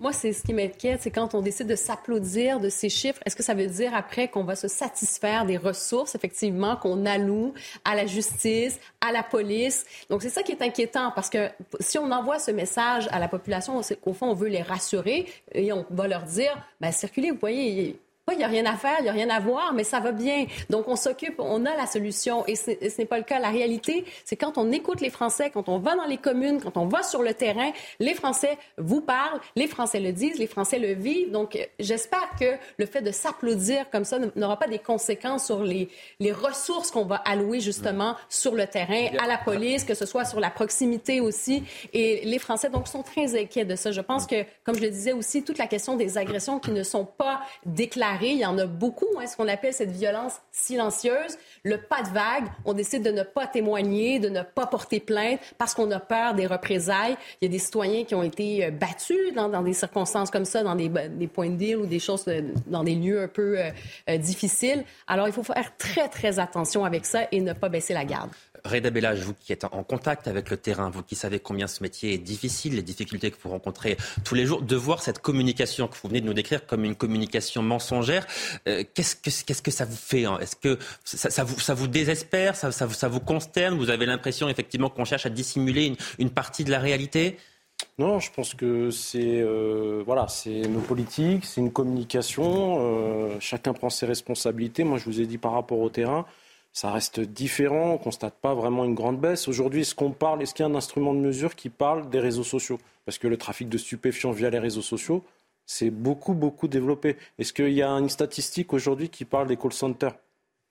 Moi, c'est ce qui m'inquiète, c'est quand on décide de s'applaudir de ces chiffres, est-ce que ça veut dire après qu'on va se satisfaire des ressources, effectivement, qu'on alloue à la justice, à la police? Donc, c'est ça qui est inquiétant parce que si on envoie ce message à la population, au fond, on veut les rassurer et on va leur dire, ben, circulez, vous voyez, il n'y a rien à faire, il n'y a rien à voir, mais ça va bien. Donc, on s'occupe, on a la solution. Et, ce n'est pas le cas. La réalité, c'est quand on écoute les Français, quand on va dans les communes, quand on va sur le terrain, les Français vous parlent, les Français le disent, les Français le vivent. Donc, j'espère que le fait de s'applaudir comme ça n'aura pas des conséquences sur les, les ressources qu'on va allouer justement mmh. sur le terrain, à la police, que ce soit sur la proximité aussi. Et les Français, donc, sont très inquiets de ça. Je pense que, comme je le disais aussi, toute la question des agressions qui ne sont pas déclarées, il y en a beaucoup, hein, ce qu'on appelle cette violence silencieuse. Le pas de vague, on décide de ne pas témoigner, de ne pas porter plainte parce qu'on a peur des représailles. Il y a des citoyens qui ont été euh, battus dans, des circonstances comme ça, dans des, points de deal ou des choses, euh, dans des lieux un peu euh, difficiles. Alors, il faut faire très, très attention avec ça et ne pas baisser la garde. Reda Bellage, vous qui êtes en contact avec le terrain, vous qui savez combien ce métier est difficile, les difficultés que vous rencontrez tous les jours, de voir cette communication que vous venez de nous décrire comme une communication mensongère, euh, qu'est-ce que ça vous fait hein? Est-ce que ça, vous désespère? Ça, ça, vous consterne? Vous avez l'impression effectivement qu'on cherche à dissimuler une, une, partie de la réalité? Non, je pense que c'est euh, voilà, c'est nos politiques, c'est une communication. Euh, chacun prend ses responsabilités. Moi, je vous ai dit par rapport au terrain ça reste différent, on ne constate pas vraiment une grande baisse. Aujourd'hui, est-ce qu'on parle, est-ce qu'il y a un instrument de mesure qui parle des réseaux sociaux? Parce que le trafic de stupéfiants via les réseaux sociaux, c'est beaucoup, beaucoup développé. Est-ce qu'il y a une statistique aujourd'hui qui parle des call centers?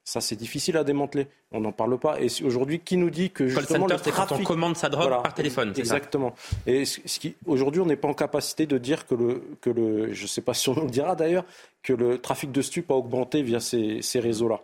Ça, c'est difficile à démanteler. On n'en parle pas. Et aujourd'hui, qui nous dit que justement call center, le trafic... quand on commande sa drogue voilà, par téléphone. Exactement. Ça? Et ce qui... aujourd'hui, on n'est pas en capacité de dire que le, que le, je ne sais pas si on le dira d'ailleurs, que le trafic de stupes a augmenté via ces, ces réseaux-là.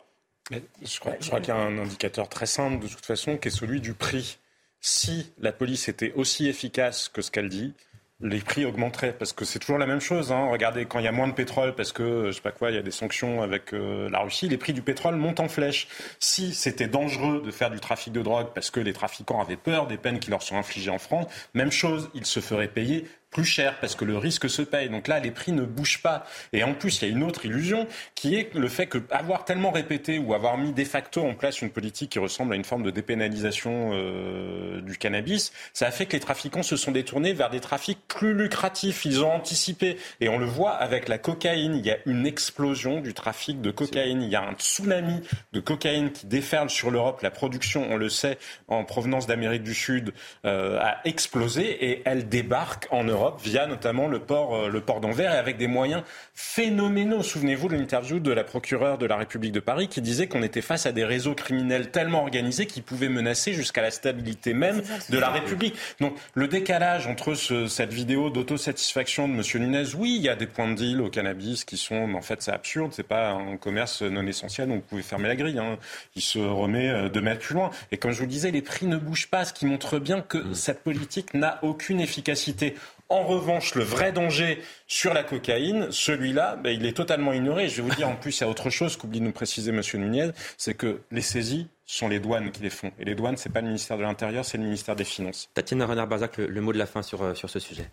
Mais je crois, je crois qu'il y a un indicateur très simple de toute façon qui est celui du prix. Si la police était aussi efficace que ce qu'elle dit, les prix augmenteraient parce que c'est toujours la même chose. Hein. Regardez, quand il y a moins de pétrole parce que je sais pas quoi, il y a des sanctions avec euh, la Russie, les prix du pétrole montent en flèche. Si c'était dangereux de faire du trafic de drogue parce que les trafiquants avaient peur des peines qui leur sont infligées en France, même chose, ils se feraient payer plus cher parce que le risque se paye. Donc là, les prix ne bougent pas. Et en plus, il y a une autre illusion qui est le fait que avoir tellement répété ou avoir mis de facto en place une politique qui ressemble à une forme de dépénalisation euh, du cannabis, ça a fait que les trafiquants se sont détournés vers des trafics plus lucratifs. Ils ont anticipé. Et on le voit avec la cocaïne. Il y a une explosion du trafic de cocaïne. Il y a un tsunami de cocaïne qui déferle sur l'Europe. La production, on le sait, en provenance d'Amérique du Sud, euh, a explosé et elle débarque en Europe via notamment le port, euh, le port d'Anvers et avec des moyens phénoménaux. Souvenez-vous de l'interview de la procureure de la République de Paris qui disait qu'on était face à des réseaux criminels tellement organisés qui pouvaient menacer jusqu'à la stabilité même de la République. Donc le décalage entre ce, cette vidéo d'autosatisfaction de M. Nunez, oui, il y a des points de deal au cannabis qui sont, en fait, c'est absurde, c'est pas un commerce non essentiel, donc vous pouvez fermer la grille. Hein. Il se remet euh, de mettre plus loin. Et comme je vous le disais, les prix ne bougent pas, ce qui montre bien que mmh. cette politique n'a aucune efficacité. En revanche, le vrai danger sur la cocaïne, celui-là, ben, il est totalement ignoré. Je vais vous dire, en plus, il y a autre chose qu'oublie de nous préciser M. Nunez, c'est que les saisies sont les douanes qui les font. Et les douanes, ce n'est pas le ministère de l'Intérieur, c'est le ministère des Finances. Tatiana Renard-Barzac, le, mot de la fin sur, euh, sur ce sujet.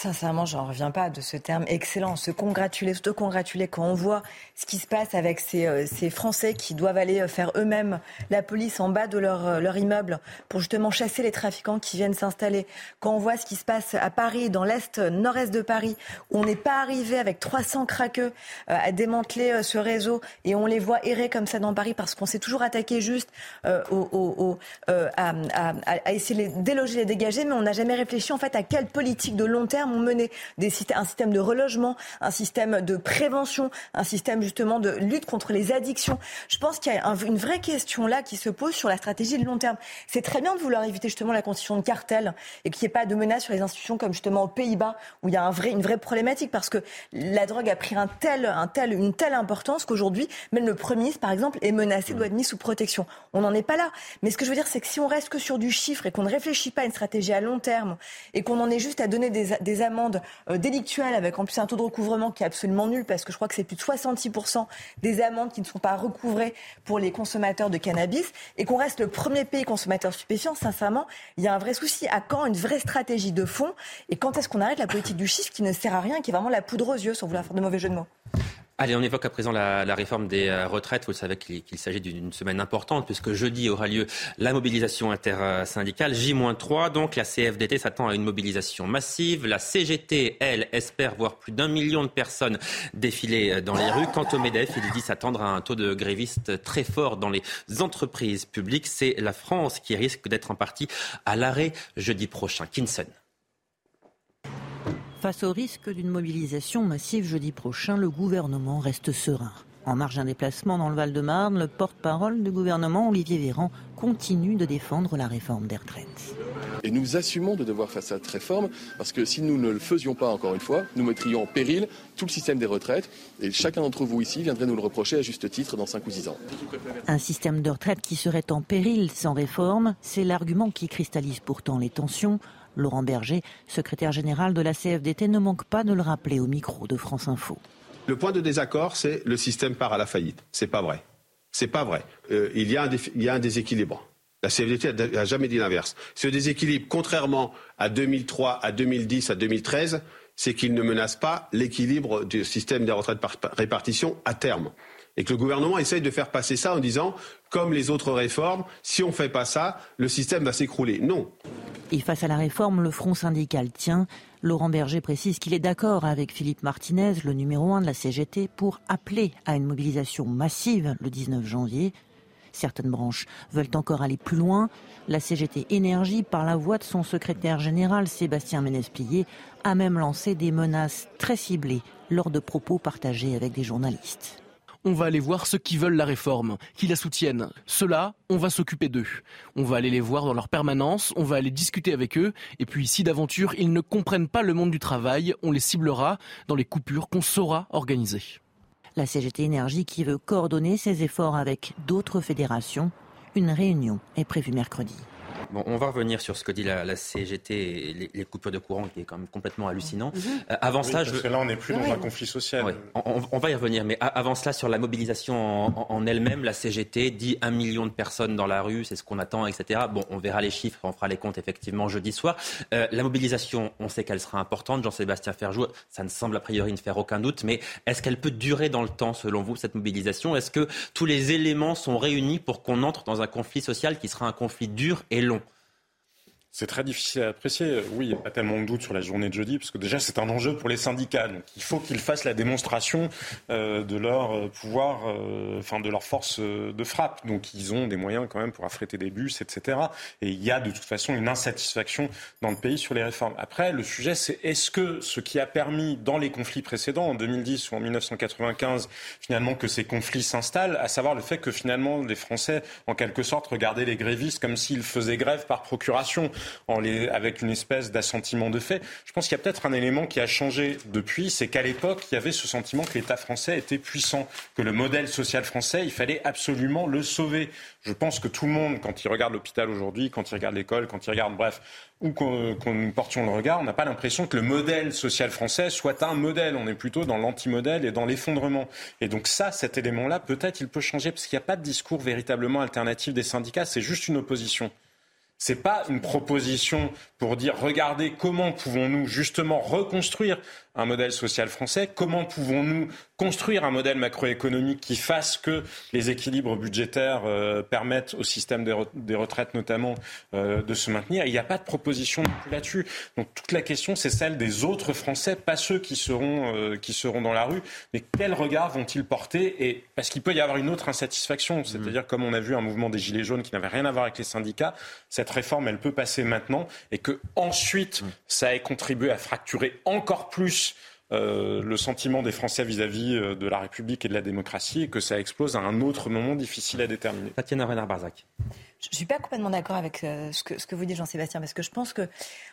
Sincèrement, j'en reviens pas de ce terme excellent, se congratuler, se congratuler quand on voit ce qui se passe avec ces, euh, Français qui doivent aller euh, faire eux-mêmes la police en bas de leur, euh, leur immeuble pour justement chasser les trafiquants qui viennent s'installer. Quand on voit ce qui se passe à Paris, dans l'est, nord-est de Paris, où on n'est pas arrivé avec 300 craqueux à démanteler ce réseau et on les voit errer comme ça dans Paris parce qu'on s'est toujours attaqué juste à, à, essayer de les déloger, les dégager, mais on n'a jamais réfléchi en fait à quelle politique de long terme ont mené un système de relogement, un système de prévention, un système justement de lutte contre les addictions. Je pense qu'il y a une vraie question là qui se pose sur la stratégie de long terme. C'est très bien de vouloir éviter justement la constitution de cartels et qu'il n'y ait pas de menace sur les institutions comme justement aux Pays-Bas où il y a une vraie problématique parce que la drogue a pris une telle importance qu'aujourd'hui, même le Premier ministre, par exemple, est menacé, doit être mis sous protection. On n'en est pas là. Mais ce que je veux dire, c'est que si on reste que sur du chiffre et qu'on ne réfléchit pas à une stratégie à long terme et qu'on en est juste à donner des, des des amendes euh, délictuelles avec en plus un taux de recouvrement qui est absolument nul parce que je crois que c'est plus de 66% des amendes qui ne sont pas recouvrées pour les consommateurs de cannabis. Et qu'on reste le premier pays consommateur stupéfiant, sincèrement, il y a un vrai souci. À quand une vraie stratégie de fond? Et quand est-ce qu'on arrête la politique du chiffre qui ne sert à rien, qui est vraiment la poudre aux yeux, sans vouloir faire de mauvais jeux de mots? Allez, on évoque à présent la, réforme des euh, retraites. Vous savez qu'il s'agit d'une semaine importante puisque jeudi aura lieu la mobilisation intersyndicale. J-3, donc la CFDT s'attend à une mobilisation massive. La CGT, elle, espère voir plus d'un million de personnes défiler euh, dans les rues. Quant au MEDEF, il dit s'attendre à un taux de grévistes très fort dans les entreprises publiques. C'est la France qui risque d'être en partie à l'arrêt jeudi prochain. Kinson. Face au risque d'une mobilisation massive jeudi prochain, le gouvernement reste serein. En marge d'un déplacement dans le Val-de-Marne, le porte-parole du gouvernement, Olivier Véran, continue de défendre la réforme des retraites. Et nous assumons de devoir faire cette réforme parce que si nous ne le faisions pas, encore une fois, nous mettrions en péril tout le système des retraites et chacun d'entre vous ici viendrait nous le reprocher à juste titre dans 5 ou 6 ans. Un système de retraite qui serait en péril sans réforme, c'est l'argument qui cristallise pourtant les tensions. Laurent Berger, secrétaire général de la CFDT, ne manque pas de le rappeler au micro de France Info. Le point de désaccord, c'est le système part à la faillite. C'est pas vrai. C'est pas vrai. Euh, il, y a un déséquilibre. La CFDT n'a jamais dit l'inverse. Ce déséquilibre, contrairement à 2003, à 2010, à 2013, c'est qu'il ne menace pas l'équilibre du système des retraites par répartition à terme. Et que le gouvernement essaye de faire passer ça en disant, comme les autres réformes, si on ne fait pas ça, le système va s'écrouler. Non. Et face à la réforme, le Front syndical tient. Laurent Berger précise qu'il est d'accord avec Philippe Martinez, le numéro un de la CGT, pour appeler à une mobilisation massive le 19 janvier. Certaines branches veulent encore aller plus loin. La CGT Énergie, par la voix de son secrétaire général Sébastien Ménez-Plié, a même lancé des menaces très ciblées lors de propos partagés avec des journalistes on va aller voir ceux qui veulent la réforme, qui la soutiennent. Ceux-là, on va s'occuper d'eux. On va aller les voir dans leur permanence, on va aller discuter avec eux, et puis si d'aventure ils ne comprennent pas le monde du travail, on les ciblera dans les coupures qu'on saura organiser. La CGT Énergie qui veut coordonner ses efforts avec d'autres fédérations, une réunion est prévue mercredi. Bon, on va revenir sur ce que dit la, CGT et les, coupures de courant, qui est quand même complètement hallucinant. Mhm. Euh, avant cela, je... là, on n'est plus dans un conflit social. On, va y revenir, mais avant cela, sur la mobilisation en, elle-même, la CGT dit un million de personnes dans la rue, c'est ce qu'on attend, etc. Bon, on verra les chiffres, on fera les comptes effectivement jeudi soir. Euh, la mobilisation, on sait qu'elle sera importante. Jean-Sébastien Ferjou, ça ne semble a priori ne faire aucun doute, mais est-ce qu'elle peut durer dans le temps, selon vous, cette mobilisation? Est-ce que tous les éléments sont réunis pour qu'on entre dans un conflit social qui sera un conflit dur et long? C'est très difficile à apprécier. Oui, il n'y a pas tellement de doute sur la journée de jeudi, parce que déjà, c'est un enjeu pour les syndicats. Donc, il faut qu'ils fassent la démonstration euh, de leur euh, pouvoir, euh, enfin, de leur force de frappe. Donc, ils ont des moyens quand même pour affréter des bus, etc. Et il y a de toute façon une insatisfaction dans le pays sur les réformes. Après, le sujet, c'est est-ce que ce qui a permis, dans les conflits précédents, en 2010 ou en 1995, finalement, que ces conflits s'installent, à savoir le fait que finalement, les Français, en quelque sorte, regardaient les grévistes comme s'ils faisaient grève par procuration avec une espèce d'assentiment de fait. Je pense qu'il y a peut-être un élément qui a changé depuis, c'est qu'à l'époque, il y avait ce sentiment que l'État français était puissant, que le modèle social français, il fallait absolument le sauver. Je pense que tout le monde, quand il regarde l'hôpital aujourd'hui, quand il regarde l'école, quand il regarde, bref, où qu'on nous portions le regard, on n'a pas l'impression que le modèle social français soit un modèle. On est plutôt dans l'anti-modèle et dans l'effondrement. Et donc ça, cet élément-là, peut-être il peut changer parce qu'il n'y a pas de discours véritablement alternatif des syndicats, c'est juste une opposition. Ce n'est pas une proposition pour dire regardez comment pouvons-nous justement reconstruire un modèle social français. Comment pouvons-nous construire un modèle macroéconomique qui fasse que les équilibres budgétaires euh, permettent au système des, retraites notamment euh, de se maintenir? Il n'y a pas de proposition là-dessus. Donc toute la question, c'est celle des autres Français, pas ceux qui seront, euh, qui seront dans la rue. Mais quel regard vont-ils porter? Et parce qu'il peut y avoir une autre insatisfaction, c'est-à-dire comme on a vu un mouvement des gilets jaunes qui n'avait rien à voir avec les syndicats, cette réforme, elle peut passer maintenant et que ensuite ça ait contribué à fracturer encore plus euh, le sentiment des Français vis-à-vis euh, de la République et de la démocratie et que ça explose à un autre moment difficile à déterminer. Tatiana Renard-Barzac. Je ne suis pas complètement d'accord avec euh, ce, que, ce que vous dites, Jean-Sébastien, parce que je pense que,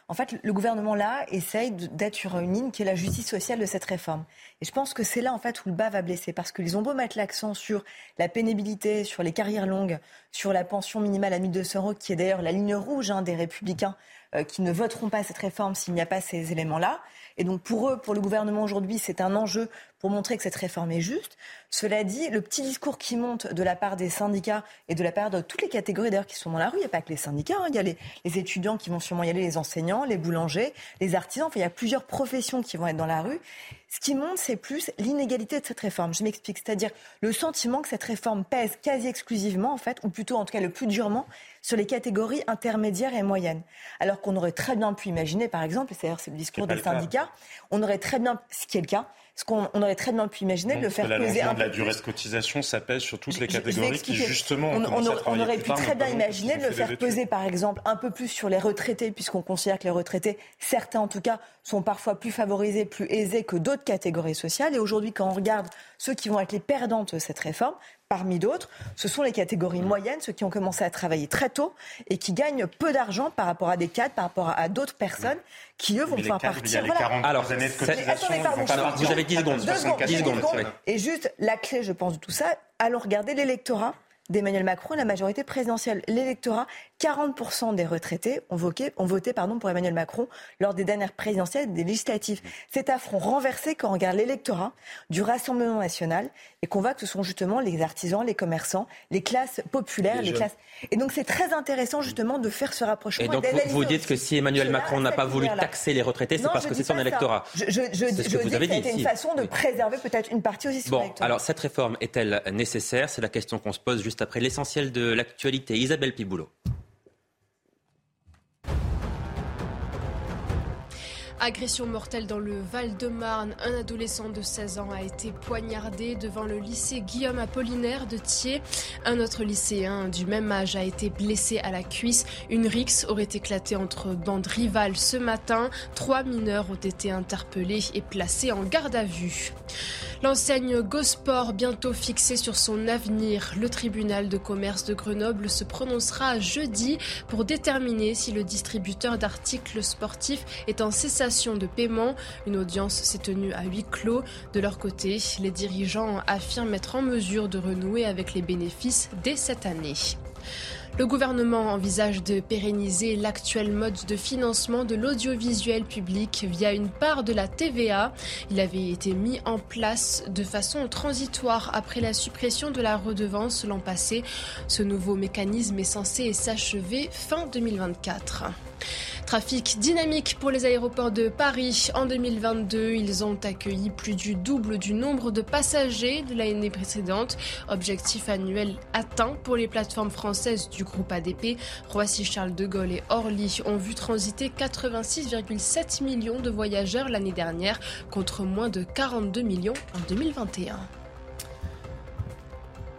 en fait, le gouvernement là essaye d'être sur une ligne qui est la justice sociale de cette réforme. Et je pense que c'est là, en fait, où le bas va blesser, parce qu'ils ont beau mettre l'accent sur la pénibilité, sur les carrières longues, sur la pension minimale à 1200 euros, qui est d'ailleurs la ligne rouge hein, des Républicains qui ne voteront pas cette réforme s'il n'y a pas ces éléments-là. Et donc pour eux, pour le gouvernement aujourd'hui, c'est un enjeu pour montrer que cette réforme est juste. Cela dit, le petit discours qui monte de la part des syndicats et de la part de toutes les catégories d'ailleurs qui sont dans la rue, il n'y a pas que les syndicats, hein. il y a les, étudiants qui vont sûrement y aller, les enseignants, les boulangers, les artisans, enfin, il y a plusieurs professions qui vont être dans la rue. Ce qui monte, c'est plus l'inégalité de cette réforme. Je m'explique, c'est-à-dire le sentiment que cette réforme pèse quasi exclusivement, en fait, ou plutôt en tout cas le plus durement, sur les catégories intermédiaires et moyennes. Alors qu'on aurait très bien pu imaginer, par exemple, et c'est le discours des syndicats, on aurait très bien, ce qui est le cas, ce qu'on on aurait très bien pu imaginer de le faire peser un de la durée de cotisation, ça pèse sur toutes les catégories qui, justement, on, on, aurait pu très bien imaginer de le faire peser, par exemple, un peu plus sur les retraités, puisqu'on considère que les retraités, certains en tout cas, sont parfois plus favorisés, plus aisés que d'autres catégories sociales. Et aujourd'hui, quand on regarde ceux qui vont être les perdantes de cette réforme, parmi d'autres, ce sont les catégories moyennes, ceux qui ont commencé à travailler très tôt et qui gagnent peu d'argent par rapport à des cadres, par rapport à, d'autres personnes qui, eux, vont pouvoir partir. Alors, années de vous avez 10 secondes. 10 secondes. Et juste, la clé, je pense, de tout ça, allons regarder l'électorat d'Emmanuel Macron, la majorité présidentielle. L'électorat, 40% des retraités ont, voté, ont voté pardon, pour Emmanuel Macron lors des dernières présidentielles et des législatives. C'est affront renversé quand on regarde l'électorat du Rassemblement national et qu'on voit que ce sont justement les artisans, les commerçants, les classes populaires, les, classes. Et donc c'est très intéressant justement de faire ce rapprochement. Et donc vous, dites que si Emmanuel Macron n'a pas voulu taxer les retraités, c'est parce que c'est son électorat. Je, je, je, ce que vous avez dit. une façon de préserver peut-être une partie aussi. Bon, alors cette réforme est-elle nécessaire? C'est la question qu'on se pose juste après l'essentiel de l'actualité. Isabelle Piboulot. Agression mortelle dans le Val-de-Marne. Un adolescent de 16 ans a été poignardé devant le lycée Guillaume Apollinaire de Thiers. Un autre lycéen du même âge a été blessé à la cuisse. Une rixe aurait éclaté entre bandes rivales ce matin. Trois mineurs ont été interpellés et placés en garde à vue. L'enseigne Gosport, bientôt fixée sur son avenir, le tribunal de commerce de Grenoble se prononcera jeudi pour déterminer si le distributeur d'articles sportifs est en cessation de paiement. Une audience s'est tenue à huis clos. De leur côté, les dirigeants affirment être en mesure de renouer avec les bénéfices dès cette année. Le gouvernement envisage de pérenniser l'actuel mode de financement de l'audiovisuel public via une part de la TVA. Il avait été mis en place de façon transitoire après la suppression de la redevance l'an passé. Ce nouveau mécanisme est censé s'achever fin 2024. Trafic dynamique pour les aéroports de Paris. En 2022, ils ont accueilli plus du double du nombre de passagers de l'année précédente. Objectif annuel atteint pour les plateformes françaises du groupe ADP. Roissy-Charles de Gaulle et Orly ont vu transiter 86,7 millions de voyageurs l'année dernière contre moins de 42 millions en 2021.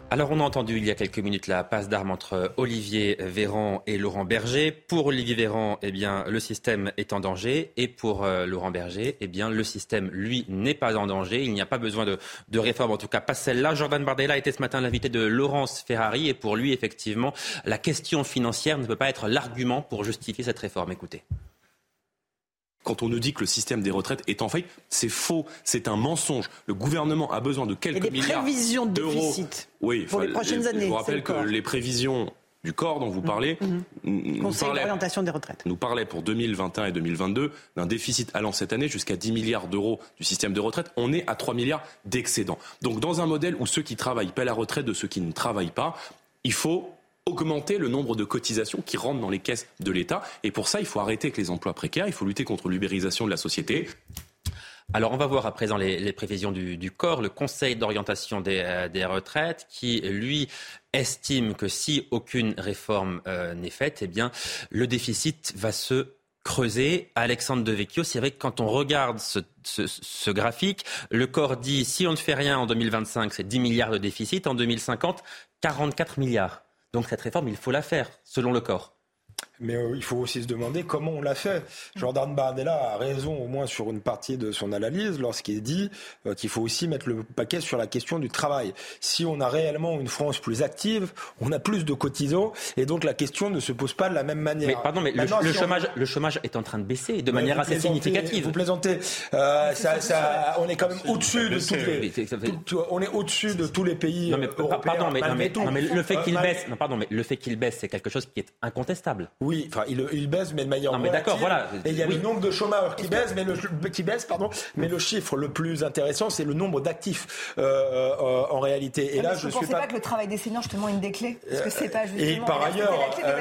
Alors on a entendu il y a quelques minutes la passe d'armes entre Olivier Véran et Laurent Berger. Pour Olivier Véran, eh bien, le système est en danger et pour euh, Laurent Berger, eh bien, le système, lui, n'est pas en danger. Il n'y a pas besoin de, de réforme, en tout cas pas celle-là. Jordan Bardella était ce matin l'invité de Laurence Ferrari et pour lui, effectivement, la question financière ne peut pas être l'argument pour justifier cette réforme. Écoutez quand on nous dit que le système des retraites est en faillite, c'est faux, c'est un mensonge. Le gouvernement a besoin de quelques Et des milliards prévisions de déficit Oui, pour les prochaines je années, vous c'est rappelle le que corps. les prévisions du corps dont vous parlez nous Conseil parlaient- d'orientation des retraites. nous parlait pour 2021 et 2022 d'un déficit allant cette année jusqu'à 10 milliards d'euros du système de retraite. On est à 3 milliards d'excédent. Donc dans un modèle où ceux qui travaillent paient la retraite de ceux qui ne travaillent pas, il faut augmenter le nombre de cotisations qui rentrent dans les caisses de l'État. Et pour ça, il faut arrêter avec les emplois précaires, il faut lutter contre l'ubérisation de la société. Alors on va voir à présent les, prévisions du, corps, le Conseil d'orientation des, euh, des retraites, qui lui estime que si aucune réforme euh, n'est faite, eh bien le déficit va se creuser. Alexandre Devecchio, c'est vrai que quand on regarde ce, ce- ce graphique, le corps dit si on ne fait rien en 2025, c'est 10 milliards de déficit, en 2050, 44 milliards. Donc cette réforme, il faut la faire, selon le corps. Mais euh, il faut aussi se demander comment on l'a fait. Jordan Bardella a raison au moins sur une partie de son analyse lorsqu'il dit euh, qu'il faut aussi mettre le paquet sur la question du travail. Si on a réellement une France plus active, on a plus de cotisants et donc la question ne se pose pas de la même manière. Mais pardon, mais le, on- chômage, le chômage est en train de baisser de manière assez significative. Vous plaisantez. Euh, ça, ça, on est quand même au-dessus de toutes les. tout- on est au-dessus de tous les pays Non mais, européens. pardon, mais, non, mais, tout. non, mais le fait qu'il baisse, non, pardon, mais le fait qu'il baisse, c'est quelque chose qui est incontestable. Oui, enfin, il, il baisse, mais de manière Non, mais d'accord, voilà. Et il y a Oui. le nombre de chômeurs qui baisse, mais le qui baisse, pardon. Mais le chiffre le plus intéressant, c'est le nombre d'actifs euh, euh, en réalité. Et là, Est-ce que je suis pensez pas... pas. que le travail des seniors, justement, une des clés? Parce que c'est pas justement. Et par ailleurs, euh,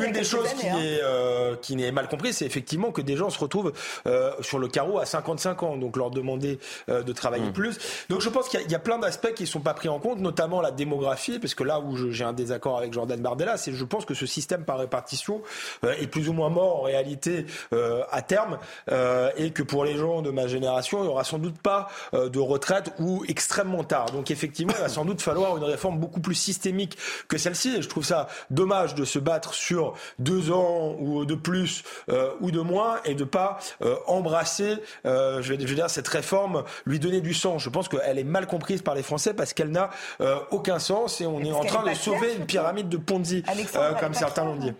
l'une des choses années, qui hein. est euh, qui n'est mal comprise, c'est effectivement que des gens se retrouvent euh, sur le carreau à 55 ans, donc leur demander euh, de travailler plus. Donc je pense qu'il y y, a plein d'aspects qui ne sont pas pris en compte, notamment la démographie, parce que là où j'ai un désaccord avec Jordan Bardella, c'est je pense que ce système par répartition euh, est plus ou moins mort en réalité euh, à terme, euh, et que pour les gens de ma génération, il n'y aura sans doute pas euh, de retraite ou extrêmement tard. Donc effectivement, il va sans doute falloir une réforme beaucoup plus systémique que celle-ci. Et je trouve ça dommage de se battre sur deux ans ou de plus euh, ou de moins et de pas euh, embrasser, euh, je, vais, je dire, cette réforme, lui donner du sens. Je pense qu'elle est mal comprise par les Français parce qu'elle n'a euh, aucun sens et on est parce en train est de sauver une pyramide de Ponzi, euh, est comme certains l'ont dit.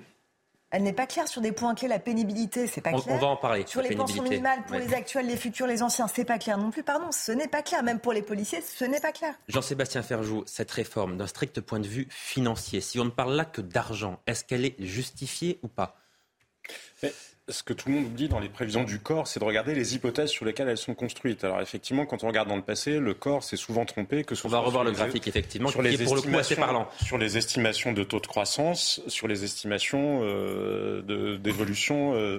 Elle n'est pas claire sur des points clés, la pénibilité, c'est pas clair. on va en parler, Sur les pensions minimales pour Ouais. les actuels, les futurs, les anciens, c'est pas clair non plus. Pardon, ce n'est pas clair. Même pour les policiers, ce n'est pas clair. Jean-Sébastien Ferjou, cette réforme, d'un strict point de vue financier, si on ne parle là que d'argent, est-ce qu'elle est justifiée ou pas? Mais ce que tout le monde dit dans les prévisions du corps, c'est de regarder les hypothèses sur lesquelles elles sont construites. Alors effectivement, quand on regarde dans le passé, le corps s'est souvent trompé. Que ce On va revoir le graphique, effectivement, sur qui les est pour le coup assez estimations- parlant. Sur les estimations de taux de croissance, sur les estimations euh, de- d'évolution euh,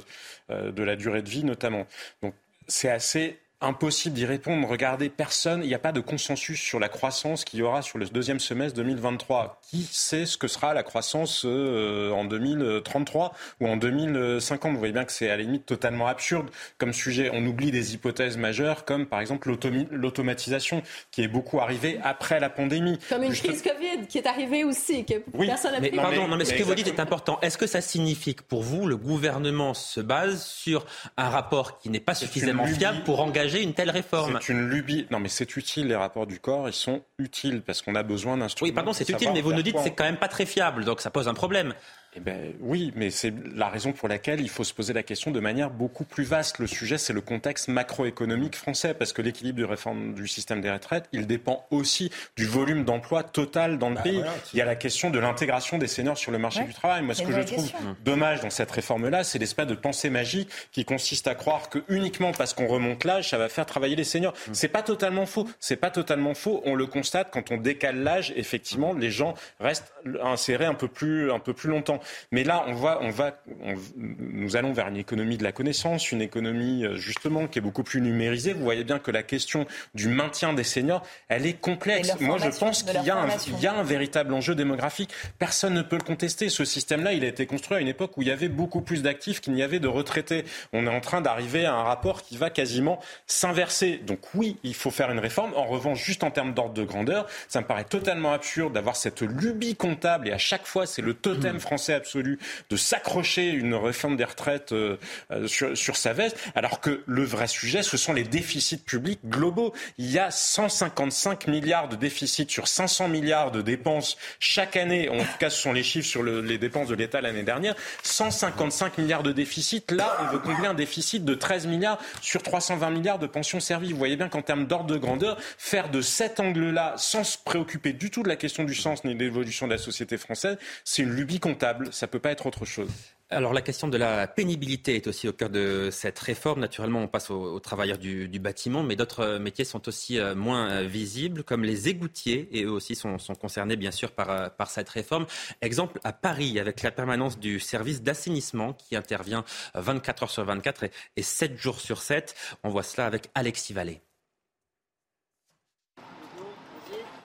euh, de la durée de vie notamment. Donc c'est assez impossible d'y répondre. Regardez, personne, il n'y a pas de consensus sur la croissance qu'il y aura sur le deuxième semestre 2023. Qui sait ce que sera la croissance euh, en 2033 ou en 2050 Vous voyez bien que c'est à la limite totalement absurde comme sujet. On oublie des hypothèses majeures comme par exemple l'automatisation qui est beaucoup arrivée après la pandémie. Comme une Juste- crise Covid qui est arrivée aussi, que Oui, personne n'a Mais pu pardon, non, mais ce mais que vous dites est important. Est-ce que ça signifie que pour vous, le gouvernement se base sur un rapport qui n'est pas suffisamment fiable pour engager une telle réforme C'est une lubie. Non, mais c'est utile, les rapports du corps, ils sont utiles parce qu'on a besoin d'instruments. Oui, pardon, c'est utile, mais vous nous dites que c'est quand même pas très fiable, donc ça pose un problème. Eh ben, oui, mais c'est la raison pour laquelle il faut se poser la question de manière beaucoup plus vaste. Le sujet, c'est le contexte macroéconomique français, parce que l'équilibre du réforme du système des retraites, il dépend aussi du volume d'emploi total dans le bah pays. il y a la question de l'intégration des seniors sur le marché du travail. Moi, ce que je trouve dommage dans cette réforme-là, c'est l'espèce de pensée magique qui consiste à croire que uniquement parce qu'on remonte l'âge, ça va faire travailler les seniors. Mm. C'est pas totalement faux. C'est pas totalement faux. On le constate quand on décale l'âge. Effectivement, les gens restent insérés un peu plus, un peu plus longtemps. Mais là, on va, on va, nous allons vers une économie de la connaissance, une économie euh, justement qui est beaucoup plus numérisée. Vous voyez bien que la question du maintien des seniors, elle est complexe. Moi, je pense qu'il y, y, a un véritable enjeu démographique. Personne ne peut le contester. Ce système-là, il a été construit à une époque où il y avait beaucoup plus d'actifs qu'il n'y avait de retraités. On est en train d'arriver à un rapport qui va quasiment s'inverser. Donc oui, il faut faire une réforme. En revanche, juste en termes d'ordre de grandeur, ça me paraît totalement absurde d'avoir cette lubie comptable et à chaque fois, c'est le totem mmh. français absolu de s'accrocher une réforme des retraites euh, euh, sur, sa veste, alors que le vrai sujet, ce sont les déficits publics globaux. Il y a 155 milliards de déficits sur 500 milliards de dépenses chaque année. En tout cas, ce sont les chiffres sur le, les dépenses de l'État l'année dernière. 155 milliards de déficits. Là, on veut combler un déficit de 13 milliards sur 320 milliards de pensions servies. Vous voyez bien qu'en termes d'ordre de grandeur, faire de cet angle-là, sans se préoccuper du tout de la question du sens ni de l'évolution de la société française, c'est une lubie comptable. Ça peut pas être autre chose. Alors la question de la pénibilité est aussi au cœur de cette réforme. Naturellement, on passe aux, travailleurs du, bâtiment, mais d'autres euh, métiers sont aussi euh, moins euh, visibles, comme les égoutiers, et eux aussi sont, concernés bien sûr par, par cette réforme. Exemple à Paris, avec la permanence du service d'assainissement qui intervient 24 heures sur 24 et, et 7 jours sur 7. On voit cela avec Alexis Vallée.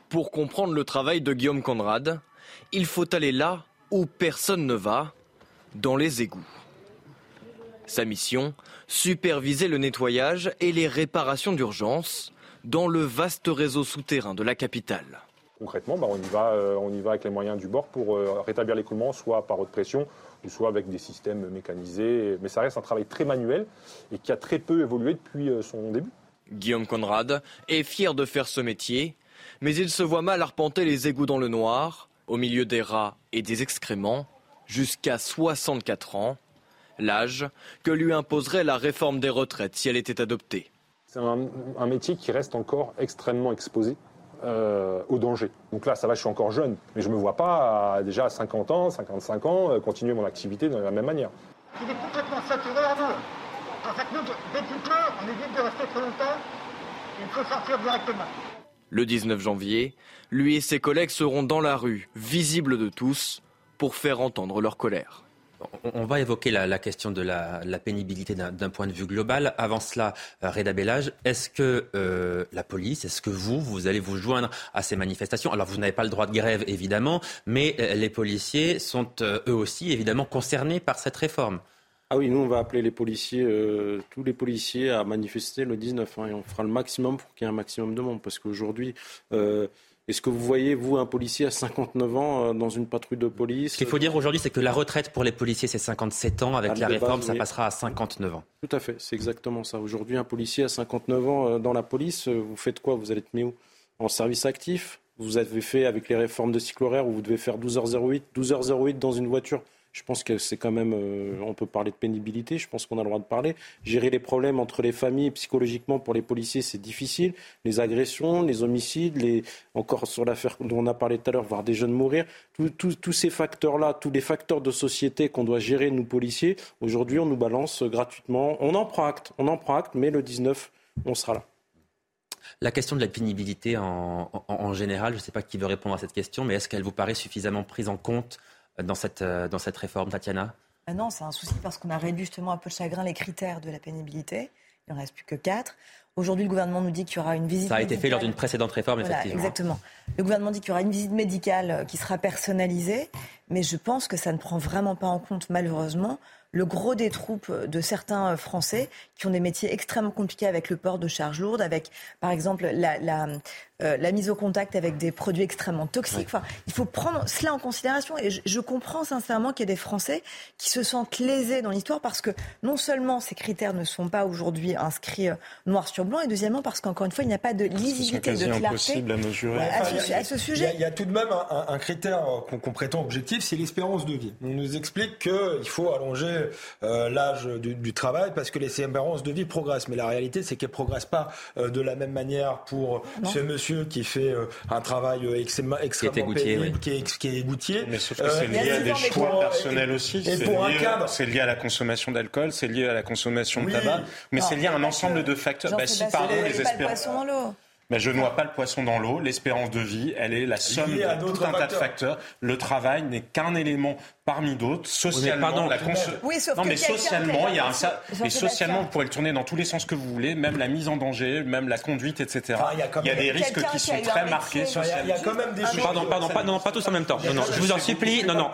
Pour comprendre le travail de Guillaume Conrad, il faut aller là où personne ne va, dans les égouts. Sa mission, superviser le nettoyage et les réparations d'urgence dans le vaste réseau souterrain de la capitale. Concrètement, bah, on, y va, euh, on y va avec les moyens du bord pour euh, rétablir l'écoulement, soit par haute pression, ou soit avec des systèmes mécanisés. Mais ça reste un travail très manuel et qui a très peu évolué depuis euh, son début. Guillaume Conrad est fier de faire ce métier, mais il se voit mal arpenter les égouts dans le noir, au milieu des rats et des excréments, jusqu'à 64 ans, l'âge que lui imposerait la réforme des retraites si elle était adoptée. C'est un, métier qui reste encore extrêmement exposé euh, au danger. Donc là, ça va, je suis encore jeune, mais je ne me vois pas déjà à 50 ans, 55 ans, euh, continuer mon activité de la même manière. Il est complètement saturé à nous. En fait, nous, dès qu'il pleut, on évite de rester trop longtemps. Il faut sortir directement. Le 19 janvier, lui et ses collègues seront dans la rue, visibles de tous, pour faire entendre leur colère. On va évoquer la, question de la, pénibilité d'un point de vue global. Avant cela, euh, Reda Bellage, est-ce que euh, la police, est-ce que vous, vous allez vous joindre à ces manifestations? Alors, vous n'avez pas le droit de grève, évidemment, mais euh, les policiers sont eux aussi, évidemment, concernés par cette réforme. Ah oui, nous, on va appeler les policiers, tous les policiers à manifester le 19, hein, et on fera le maximum pour qu'il y ait un maximum de monde, parce qu'aujourd'hui... Est-ce que vous voyez, vous, un policier à 59 ans euh, dans une patrouille de police? Ce qu'il faut dire aujourd'hui, c'est que la retraite pour les policiers, c'est 57 ans. Avec ah, la réforme, ça passera à 59 ans. Tout à fait, c'est exactement ça. Aujourd'hui, un policier à 59 ans euh, dans la police, euh, vous faites quoi? Vous allez être mis où? En service actif? Vous avez fait avec les réformes de cycle horaire où vous devez faire 12h08, 12h08 dans une voiture je pense que c'est quand même, euh, on peut parler de pénibilité, je pense qu'on a le droit de parler. Gérer les problèmes entre les familles psychologiquement pour les policiers, c'est difficile. Les agressions, les homicides, les... encore sur l'affaire dont on a parlé tout à l'heure, voir des jeunes mourir, tous ces facteurs-là, tous les facteurs de société qu'on doit gérer, nous policiers, aujourd'hui on nous balance gratuitement. On en prend acte, on en prend acte, mais le 19, on sera là. La question de la pénibilité en, en général, je ne sais pas qui veut répondre à cette question, mais est-ce qu'elle vous paraît suffisamment prise en compte dans cette, euh, dans cette réforme, Tatiana ah Non, c'est un souci parce qu'on a réduit justement un peu de chagrin les critères de la pénibilité. Il n'en reste plus que quatre. Aujourd'hui, le gouvernement nous dit qu'il y aura une visite. Ça a été fait lors d'une précédente réforme, effectivement. Exactement. Le gouvernement dit qu'il y aura une visite médicale euh, qui sera personnalisée, mais je pense que ça ne prend vraiment pas en compte, malheureusement, le gros des troupes de certains Français qui ont des métiers extrêmement compliqués avec le port de charges lourdes, avec par exemple la, la, euh, la mise au contact avec des produits extrêmement toxiques. Enfin, il faut prendre cela en considération et je, je comprends sincèrement qu'il y ait des Français qui se sentent lésés dans l'histoire parce que non seulement ces critères ne sont pas aujourd'hui inscrits euh, noir sur blanc, et deuxièmement parce qu'encore une fois, il n'y a pas de lisibilité, de clarté impossible à mesurer. à, ce, à ce sujet. Il y, a, tout de même un, un critère qu'on prétend objectif, c'est l'espérance de vie. On nous explique qu'il faut allonger euh, l'âge du, du, travail parce que les espérances de vie progressent. Mais la réalité, c'est qu'elles ne progressent pas euh, de la même manière pour ce monsieur qui fait euh, un travail extrêmement, extrêmement qui pénible, qui, est, qui est gouttier. Mais sauf que c'est lié à des choix personnels aussi. Et pour un cadre. C'est lié à la consommation d'alcool, c'est lié à la consommation de tabac, mais c'est lié à un ensemble de facteurs. Bah, si, pardon, les espérances. Mais je ne noie pas le poisson dans l'eau. L'espérance de vie, elle est la somme de tout un tas de facteurs. Le travail n'est qu'un élément parmi d'autres. Socialement, pardon, la oui, sauf non, que mais socialement, il y a un ça. Mais socialement, vous pourrez le tourner dans tous les sens que vous voulez, même la mise en danger, même la conduite, etc. Enfin, il y a, il y a des risques qui sont très marqués socialement. Il y a quand même des choses. Pardon, pardon, pas, non, pas tous en même temps. Non, non, je vous en supplie. Non, non,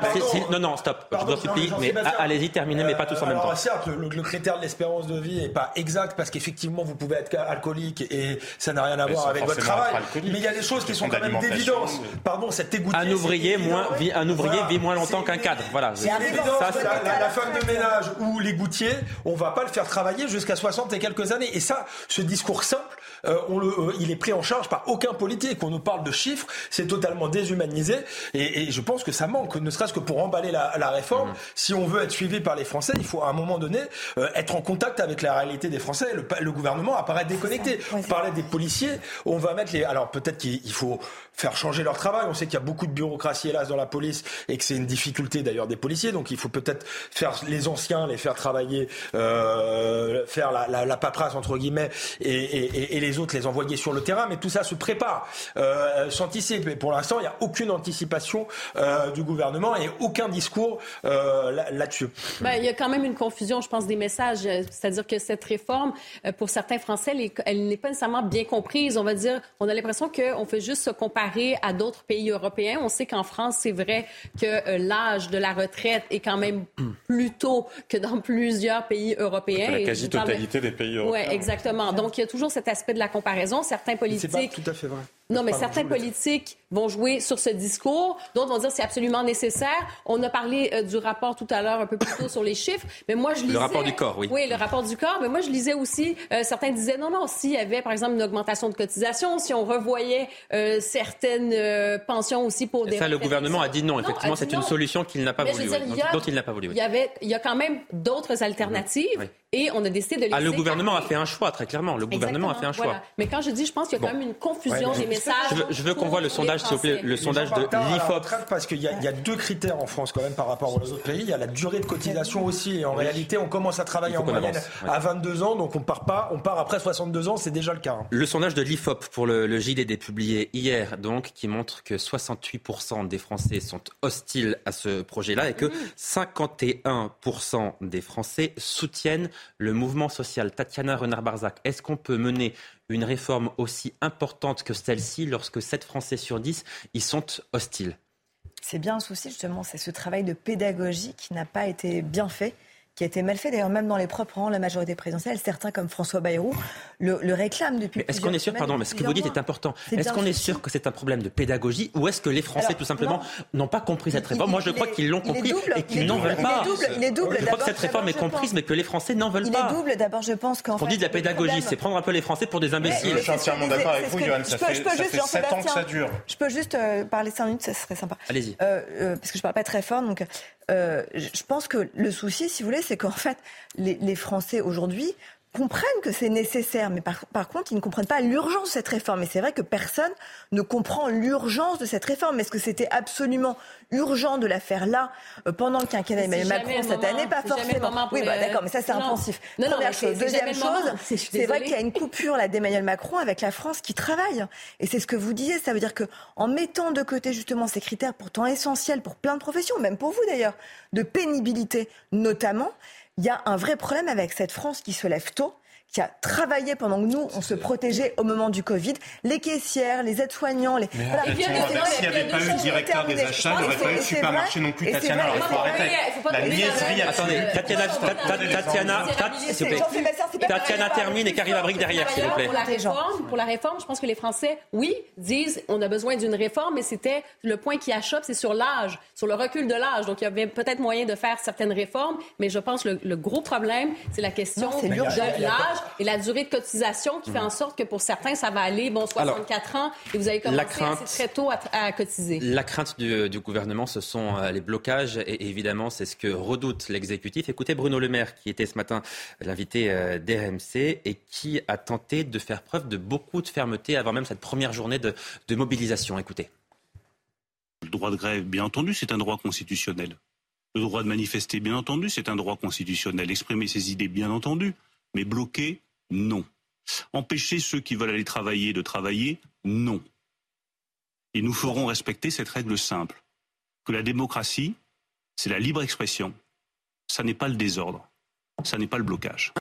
non, non, stop. Je vous en supplie. Mais allez-y, terminez, mais pas tous en même temps. Certes, le critère de l'espérance de vie n'est pas exact parce qu'effectivement, vous pouvez être alcoolique et ça n'a rien à voir avec votre travail. Mais il y a des choses qui sont quand même d'évidence. Pardon, cette égoutté. Un ouvrier moins, un ouvrier vit moins longtemps qu'un cadre. Voilà. Ça, la, la, femme de ménage ou les gouttiers, on va pas le faire travailler jusqu'à 60 et quelques années. Et ça, ce discours simple, euh, on le, euh, il est pris en charge par aucun politique. On nous parle de chiffres, c'est totalement déshumanisé. Et, et, je pense que ça manque, ne serait-ce que pour emballer la, la réforme. Mmh. Si on veut être suivi par les Français, il faut à un moment donné euh, être en contact avec la réalité des Français. Le, le gouvernement apparaît déconnecté. On parlait des policiers, on va mettre les. Alors peut-être qu'il faut faire changer leur travail. On sait qu'il y a beaucoup de bureaucratie hélas dans la police et que c'est une difficulté d'ailleurs des policiers. Donc il faut peut-être faire les anciens, les faire travailler, euh, faire la, la, la, paperasse entre guillemets, et, et, et, les autres les envoyer sur le terrain. Mais tout ça se prépare, euh, s'anticipe. Et pour l'instant, il n'y a aucune anticipation euh, du gouvernement et aucun discours euh, là-dessus. Ben, il y a quand même une confusion, je pense, des messages. C'est-à-dire que cette réforme, euh, pour certains Français, elle n'est pas nécessairement bien comprise. On va dire, on a l'impression qu'on fait juste se comparer à d'autres pays européens. On sait qu'en France, c'est vrai que euh, l'âge de la retraite est quand même plus tôt que dans plusieurs pays européens. La quasi-totalité des pays européens. Oui, exactement. Donc, il y a toujours cet aspect de la comparaison. Certains politiques... C'est pas tout à fait vrai. Non, mais certains politiques vont jouer sur ce discours, d'autres vont dire c'est absolument nécessaire. On a parlé euh, du rapport tout à l'heure un peu plus tôt sur les chiffres, mais moi je lisais... Le rapport du corps, oui. Oui, le rapport du corps, mais moi je lisais aussi, euh, certains disaient non, non, s'il y avait par exemple une augmentation de cotisation, si on revoyait euh, certaines pensions aussi pour des... Ça, le gouvernement a dit non, effectivement, c'est une solution qu'il n'a pas voulu, dont il n'a pas voulu. Il, y avait, il y a quand même d'autres alternatives. Oui. Et on a décidé de les ah, Le gouvernement a fait un choix, très clairement. Le gouvernement Exactement, a fait un choix. Voilà. Mais quand je dis, je pense qu'il y a quand même une confusion ouais, des messages. Je veux, je veux qu'on voit le sondage, s'il vous plaît, le sondage de l'IFOP. Parce qu'il y, y, a deux critères en France, quand même, par rapport aux autres pays. Il y a la durée de cotisation aussi. Et en oui. réalité, on commence à travailler en moyenne avance, ouais. à 22 ans. Donc on part pas, on part après 62 ans. C'est déjà le cas. Hein. Le sondage de l'IFOP pour le, le JDD publié hier, donc, qui montre que 68% des Français sont hostiles à ce projet-là et que 51% des Français soutiennent le mouvement social. Tatiana Renard-Barzac, est-ce qu'on peut mener une réforme aussi importante que celle-ci lorsque 7 Français sur 10 y sont hostiles? C'est bien un souci, justement, c'est ce travail de pédagogie qui n'a pas été bien fait qui a été mal fait. D'ailleurs, même dans les propres rangs, la majorité présidentielle, certains comme François Bayrou le, le réclament depuis. Est-ce qu'on est sûr, pardon, mais ce que vous dites est important. Est-ce qu'on est sûr que c'est un problème de pédagogie ou est-ce que les Français, Alors, tout simplement, n'ont pas compris cette réforme? Moi, je crois qu'ils l'ont compris et qu'ils n'en veulent pas. Il est double. Il est double. Je crois que cette réforme est comprise, mais que les Français n'en veulent pas. Il est double. D'abord, je pense qu'en fait. On dit de la pédagogie, c'est prendre un peu les Français pour des imbéciles. Je suis entièrement d'accord avec vous, Johan. Ça fait 7 ans que ça dure. Je peux juste parler 5 minutes, ça serait sympa. Allez-y. Parce que je parle pas très fort, donc. Euh, je pense que le souci, si vous voulez, c'est qu'en fait, les, les Français aujourd'hui comprennent que c'est nécessaire, mais par, par, contre, ils ne comprennent pas l'urgence de cette réforme. Et c'est vrai que personne ne comprend l'urgence de cette réforme. Est-ce que c'était absolument urgent de la faire là, euh, pendant le quinquennat Emmanuel Macron cette moment, année Pas forcément. Oui, bah, d'accord, mais ça, c'est impensif. Non, Première non, chose. Deuxième chose, c'est vrai qu'il y a une coupure là d'Emmanuel Macron avec la France qui travaille. Et c'est ce que vous disiez. Ça veut dire que en mettant de côté justement ces critères pourtant essentiels pour plein de professions, même pour vous d'ailleurs, de pénibilité notamment, il y a un vrai problème avec cette France qui se lève tôt qui a travaillé pendant que nous, on se protégeait au moment du Covid. Les caissières, les aides-soignants, les... Voilà. S'il n'y avait pas eu le directeur des achats, il n'y aurait pas eu de supermarché non plus, Tatiana. Alors il faut arrêter la niaiserie. Attendez, Tatiana, Tatiana. Tatiana termine et à brique derrière, s'il vous plaît. Pour la, réforme, pour la réforme, je pense que les Français, oui, disent on a besoin d'une réforme, mais c'était le point qui achoppe, c'est sur l'âge, sur le recul de l'âge. Donc il y avait peut-être moyen de faire certaines réformes, mais je pense que le gros problème, c'est la question de l'âge et la durée de cotisation qui fait en sorte que pour certains, ça va aller, bon, 64 ans et vous avez commencé crainte, assez très tôt à, cotiser. La crainte du, gouvernement, ce sont euh, les blocages et évidemment, c'est ce que redoute l'exécutif. Écoutez Bruno Le Maire, qui était ce matin l'invité euh, d'RMC et qui a tenté de faire preuve de beaucoup de fermeté avant même cette première journée de, de mobilisation. Écoutez. Le droit de grève, bien entendu, c'est un droit constitutionnel. Le droit de manifester, bien entendu, c'est un droit constitutionnel. Exprimer ses idées, bien entendu. Mais bloquer, non. Empêcher ceux qui veulent aller travailler de travailler, non. Et nous ferons respecter cette règle simple, que la démocratie, c'est la libre expression, ça n'est pas le désordre, ça n'est pas le blocage.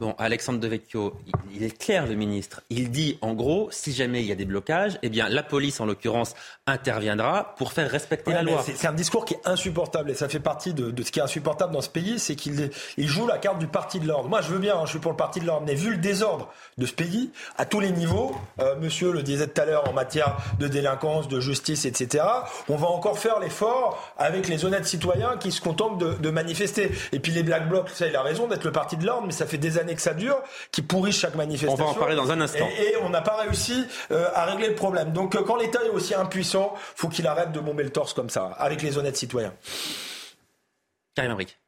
Bon, Alexandre Devecchio, il est clair, le ministre. Il dit, en gros, si jamais il y a des blocages, eh bien, la police, en l'occurrence, interviendra pour faire respecter la loi. C'est un discours qui est insupportable et ça fait partie de, ce qui est insupportable dans ce pays, c'est qu'il il joue la carte du parti de l'ordre. Moi, je veux bien, hein, je suis pour le parti de l'ordre, mais vu le désordre de ce pays, à tous les niveaux, euh, monsieur le disait tout à l'heure, en matière de délinquance, de justice, etc., on va encore faire l'effort avec les honnêtes citoyens qui se contentent de, de manifester. Et puis les Black Blocs, ça, il a raison d'être le parti de l'ordre, mais ça fait des années que ça dure, qui pourrissent chaque manifestation. On va en parler dans un instant. Et, on n'a pas réussi euh, à régler le problème. Donc euh, quand l'État est aussi impuissant, faut qu'il arrête de bomber le torse comme ça, avec les honnêtes citoyens. Karim Abric.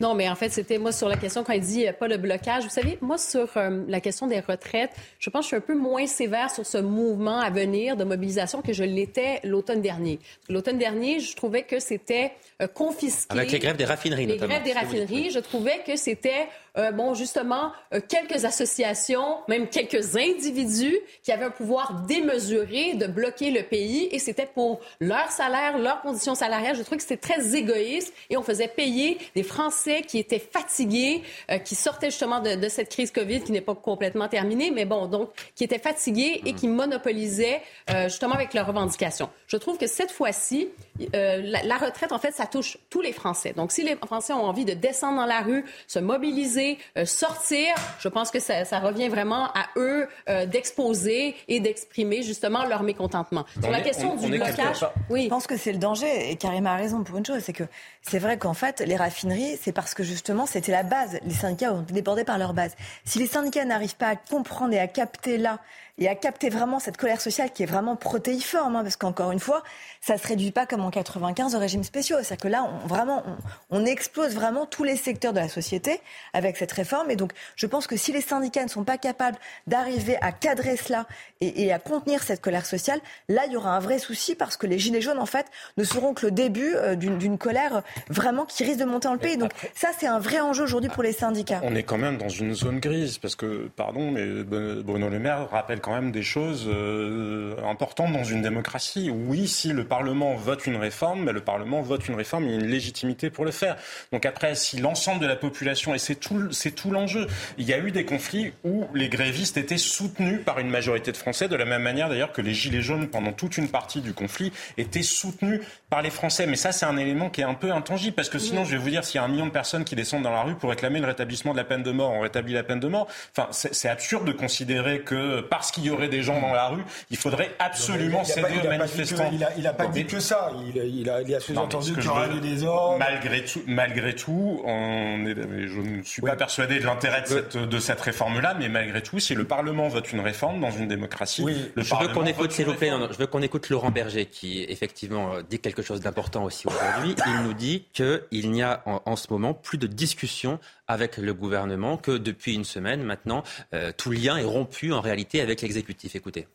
Non, mais en fait, c'était moi sur la question quand il dit pas le blocage. Vous savez, moi sur euh, la question des retraites, je pense que je suis un peu moins sévère sur ce mouvement à venir de mobilisation que je l'étais l'automne dernier. L'automne dernier, je trouvais que c'était confisqué. Avec les grèves des raffineries, les notamment. Les grèves des raffineries, je trouvais que c'était euh, bon, justement, euh, quelques associations, même quelques individus qui avaient un pouvoir démesuré de bloquer le pays et c'était pour leur salaire, leurs conditions salariales. Je trouvais que c'était très égoïste et on faisait payer des Français qui étaient fatigués, euh, qui sortaient justement de, cette crise COVID qui n'est pas complètement terminée, mais bon, donc, qui étaient fatigués et qui monopolisaient justement avec leurs revendications. Je trouve que cette fois-ci, la retraite, en fait, ça touche tous les Français. Donc, si les Français ont envie de descendre dans la rue, se mobiliser, euh, sortir, je pense que ça, revient vraiment à eux euh, d'exposer et d'exprimer justement leur mécontentement. Sur la question du blocage, oui. Je pense que c'est le danger et Karim a raison pour une chose, c'est que c'est vrai qu'en fait, les raffineries, c'est parce que justement, c'était la base. Les syndicats ont débordé par leur base. Si les syndicats n'arrivent pas à comprendre et à capter là et à capter vraiment cette colère sociale qui est vraiment protéiforme, hein, parce qu'encore une fois, ça se réduit pas comme en 95 au régime spéciaux. C'est-à-dire que là, on, vraiment, on, explose vraiment tous les secteurs de la société avec cette réforme. Et donc, je pense que si les syndicats ne sont pas capables d'arriver à cadrer cela et, à contenir cette colère sociale, là, il y aura un vrai souci parce que les gilets jaunes, en fait, ne seront que le début euh, d'une colère vraiment qui risque de monter dans le pays. Donc, ça, c'est un vrai enjeu aujourd'hui pour les syndicats. On est quand même dans une zone grise parce que, pardon, mais Bruno Le Maire rappelle quand même des choses euh, importantes dans une démocratie. Oui, si le Parlement vote une réforme, mais le Parlement vote une réforme, il y a une légitimité pour le faire. Donc après, si l'ensemble de la population, et c'est tout, c'est tout l'enjeu, il y a eu des conflits où les grévistes étaient soutenus par une majorité de Français, de la même manière d'ailleurs que les Gilets jaunes, pendant toute une partie du conflit, étaient soutenus par les Français. Mais ça, c'est un élément qui est un peu intangible, parce que sinon, je vais vous dire, s'il y a un million de personnes qui descendent dans la rue pour réclamer le rétablissement de la peine de mort, on rétablit la peine de mort. Enfin, c'est absurde de considérer que parce qu'il y aurait des gens dans la rue, il faudrait absolument céder aux manifestants. il n'a pas dit que ça. Il, a, il a sous-entendu qu'il y aurait des désordres. Malgré tout, malgré tout on est, je ne suis pas persuadé de l'intérêt de cette, de cette réforme-là, mais malgré tout, si le Parlement vote une réforme dans une démocratie, le je veux qu'on écoute, s'il vous plaît, je veux qu'on écoute Laurent Berger qui effectivement dit quelque chose d'important aussi aujourd'hui. Il nous dit qu'il n'y a en, ce moment plus de discussion avec le gouvernement, que depuis une semaine maintenant, euh, tout lien est rompu en réalité avec l'exécutif. Écoutez.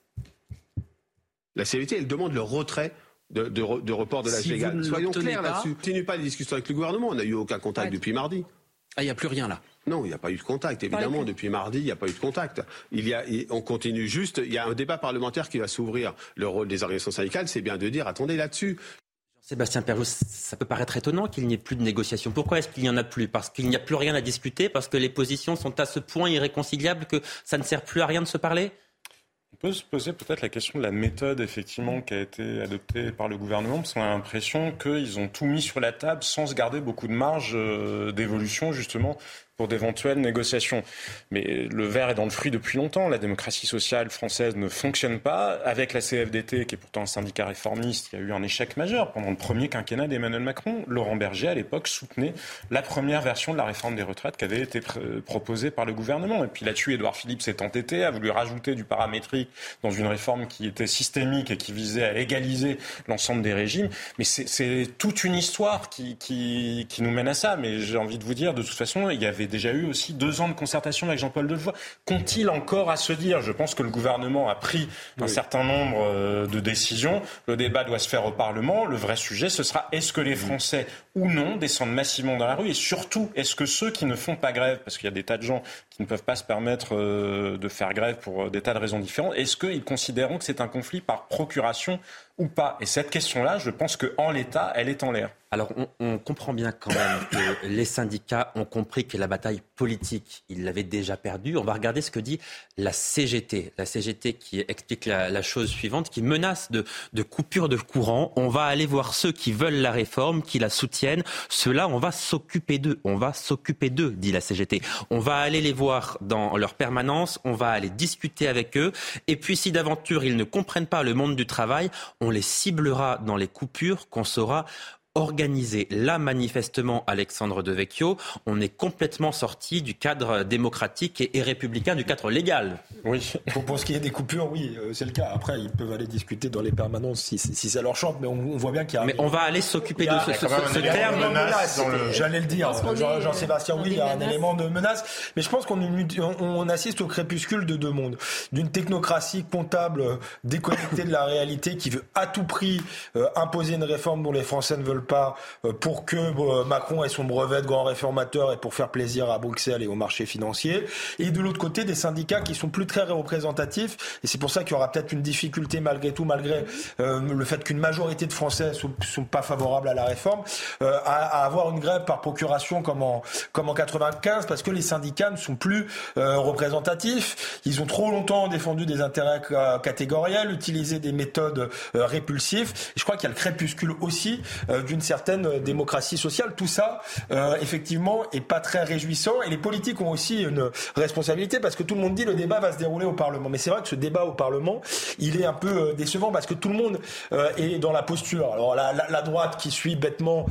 La CVT, elle demande le retrait de, report de l'âge légal. Soyons clairs là-dessus. Continue pas les discussions avec le gouvernement. On n'a eu aucun contact depuis mardi. Ah, il n'y a plus rien là. Non, il n'y a pas eu de contact, évidemment. Depuis mardi, il n'y a pas eu de contact. Il y a, on continue juste. Il y a un débat parlementaire qui va s'ouvrir. Le rôle des organisations syndicales, c'est bien de dire attendez là-dessus. Sébastien Perjou, ça peut paraître étonnant qu'il n'y ait plus de négociations. Pourquoi est-ce qu'il n'y en a plus? Parce qu'il n'y a plus rien à discuter Parce que les positions sont à ce point irréconciliables que ça ne sert plus à rien de se parler? On peut se poser peut-être la question de la méthode effectivement qui a été adoptée par le gouvernement, parce qu'on a l'impression qu'ils ont tout mis sur la table sans se garder beaucoup de marge euh, d'évolution justement pour d'éventuelles négociations. Mais le verre est dans le fruit depuis longtemps. La démocratie sociale française ne fonctionne pas. Avec la CFDT, qui est pourtant un syndicat réformiste, il y a eu un échec majeur. Pendant le premier quinquennat d'Emmanuel Macron, Laurent Berger, à l'époque, soutenait la première version de la réforme des retraites qui avait été proposée par le gouvernement. Et puis là-dessus, Édouard Philippe s'est entêté, a voulu rajouter du paramétrique dans une réforme qui était systémique et qui visait à égaliser l'ensemble des régimes. Mais c'est toute une histoire qui, nous mène à ça. Mais j'ai envie de vous dire, de toute façon, il y avait déjà eu aussi deux ans de concertation avec Jean-Paul Delevoye. Qu'ont-ils encore à se dire? Je pense que le gouvernement a pris un certain nombre euh, de décisions. Le débat doit se faire au Parlement. Le vrai sujet, ce sera est-ce que les Français ou non descendent massivement dans la rue? Et surtout, est-ce que ceux qui ne font pas grève, parce qu'il y a des tas de gens qui ne peuvent pas se permettre euh, de faire grève pour euh, des tas de raisons différentes, est-ce qu'ils considèrent que c'est un conflit par procuration ou pas? Et cette question-là, je pense qu'en l'état, elle est en l'air. Alors, on, comprend bien quand même que les syndicats ont compris que la bataille politique, ils l'avaient déjà perdue. On va regarder ce que dit la CGT. La CGT qui explique la, chose suivante, qui menace de, de coupure de courant. On va aller voir ceux qui veulent la réforme, qui la soutiennent. Ceux-là, on va s'occuper d'eux. On va s'occuper d'eux, dit la CGT. On va aller les voir dans leur permanence. On va aller discuter avec eux. Et puis, si d'aventure ils ne comprennent pas le monde du travail, on les ciblera dans les coupures qu'on saura organisé. Là, manifestement, Alexandre Devecchio, on est complètement sorti du cadre démocratique et, républicain, du cadre légal. Oui, pour, ce qui est des coupures, oui, euh, c'est le cas. Après, ils peuvent aller discuter dans les permanences si, si ça leur chante, mais on, voit bien qu'il y a... Mais on va aller s'occuper de ce, ce, terme. J'allais le dire, Jean-Sébastien, oui, il y a un élément de menace, mais je pense qu'on on assiste au crépuscule de deux mondes. D'une technocratie comptable déconnectée de la réalité qui veut à tout prix euh, imposer une réforme dont les Français ne veulent pas euh, pour que euh, Macron ait son brevet de grand réformateur et pour faire plaisir à Bruxelles et au marché financier. Et de l'autre côté, des syndicats qui sont plus très représentatifs. Et c'est pour ça qu'il y aura peut-être une difficulté malgré tout, malgré euh, le fait qu'une majorité de Français sont, sont pas favorables à la réforme, à, avoir une grève par procuration comme en, comme en 95, parce que les syndicats ne sont plus représentatifs. Ils ont trop longtemps défendu des intérêts catégoriels, utilisé des méthodes répulsives. Je crois qu'il y a le crépuscule aussi du une certaine euh, démocratie sociale. Tout ça, euh, effectivement, est pas très réjouissant. Et les politiques ont aussi une responsabilité parce que tout le monde dit le débat va se dérouler au Parlement. Mais c'est vrai que ce débat au Parlement, il est un peu euh, décevant parce que tout le monde est dans la posture. Alors la, droite qui suit bêtement,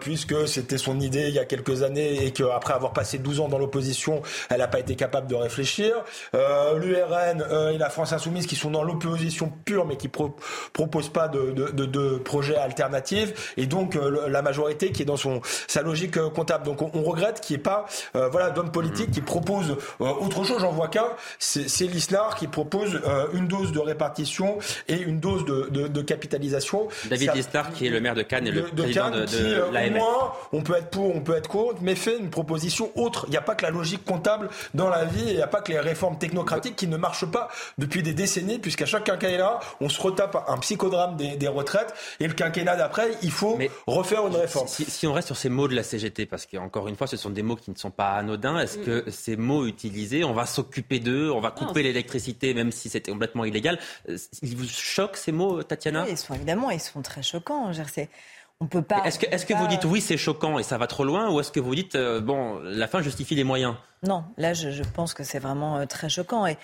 puisque c'était son idée il y a quelques années et qu'après avoir passé 12 ans dans l'opposition, elle n'a pas été capable de réfléchir. L'URN et la France Insoumise qui sont dans l'opposition pure mais qui pro proposent pas de, de, de, de projet alternatif. Et donc donc euh, la majorité qui est dans son sa logique euh, comptable. Donc on, regrette qu'il n'y ait pas euh, voilà d'hommes politiques qui proposent autre chose. J'en vois qu'un, c'est l'ISNAR qui propose une dose de répartition et une dose de, de, capitalisation. David Lisnard qui est le maire de Cannes et le président de, de, Au moins, on peut être pour, on peut être contre, mais fait une proposition autre. Il n'y a pas que la logique comptable dans la vie, il n'y a pas que les réformes technocratiques qui ne marchent pas depuis des décennies, puisqu'à chaque quinquennat, on se retape un psychodrame des, des retraites, et le quinquennat d'après, il faut refaire une réforme. Si, on reste sur ces mots de la CGT, parce qu'encore une fois, ce sont des mots qui ne sont pas anodins, est-ce que mm. ces mots utilisés, on va s'occuper d'eux, on va couper l'électricité, même si c'était complètement illégal, euh, ils vous choquent ces mots, Tatiana? Oui, ils sont évidemment, ils sont très choquants. On peut pas. Est-ce que, est que vous dites oui, c'est choquant et ça va trop loin, ou est-ce que vous dites euh, bon, la fin justifie les moyens? Non, là, je, je pense que c'est vraiment euh, très choquant et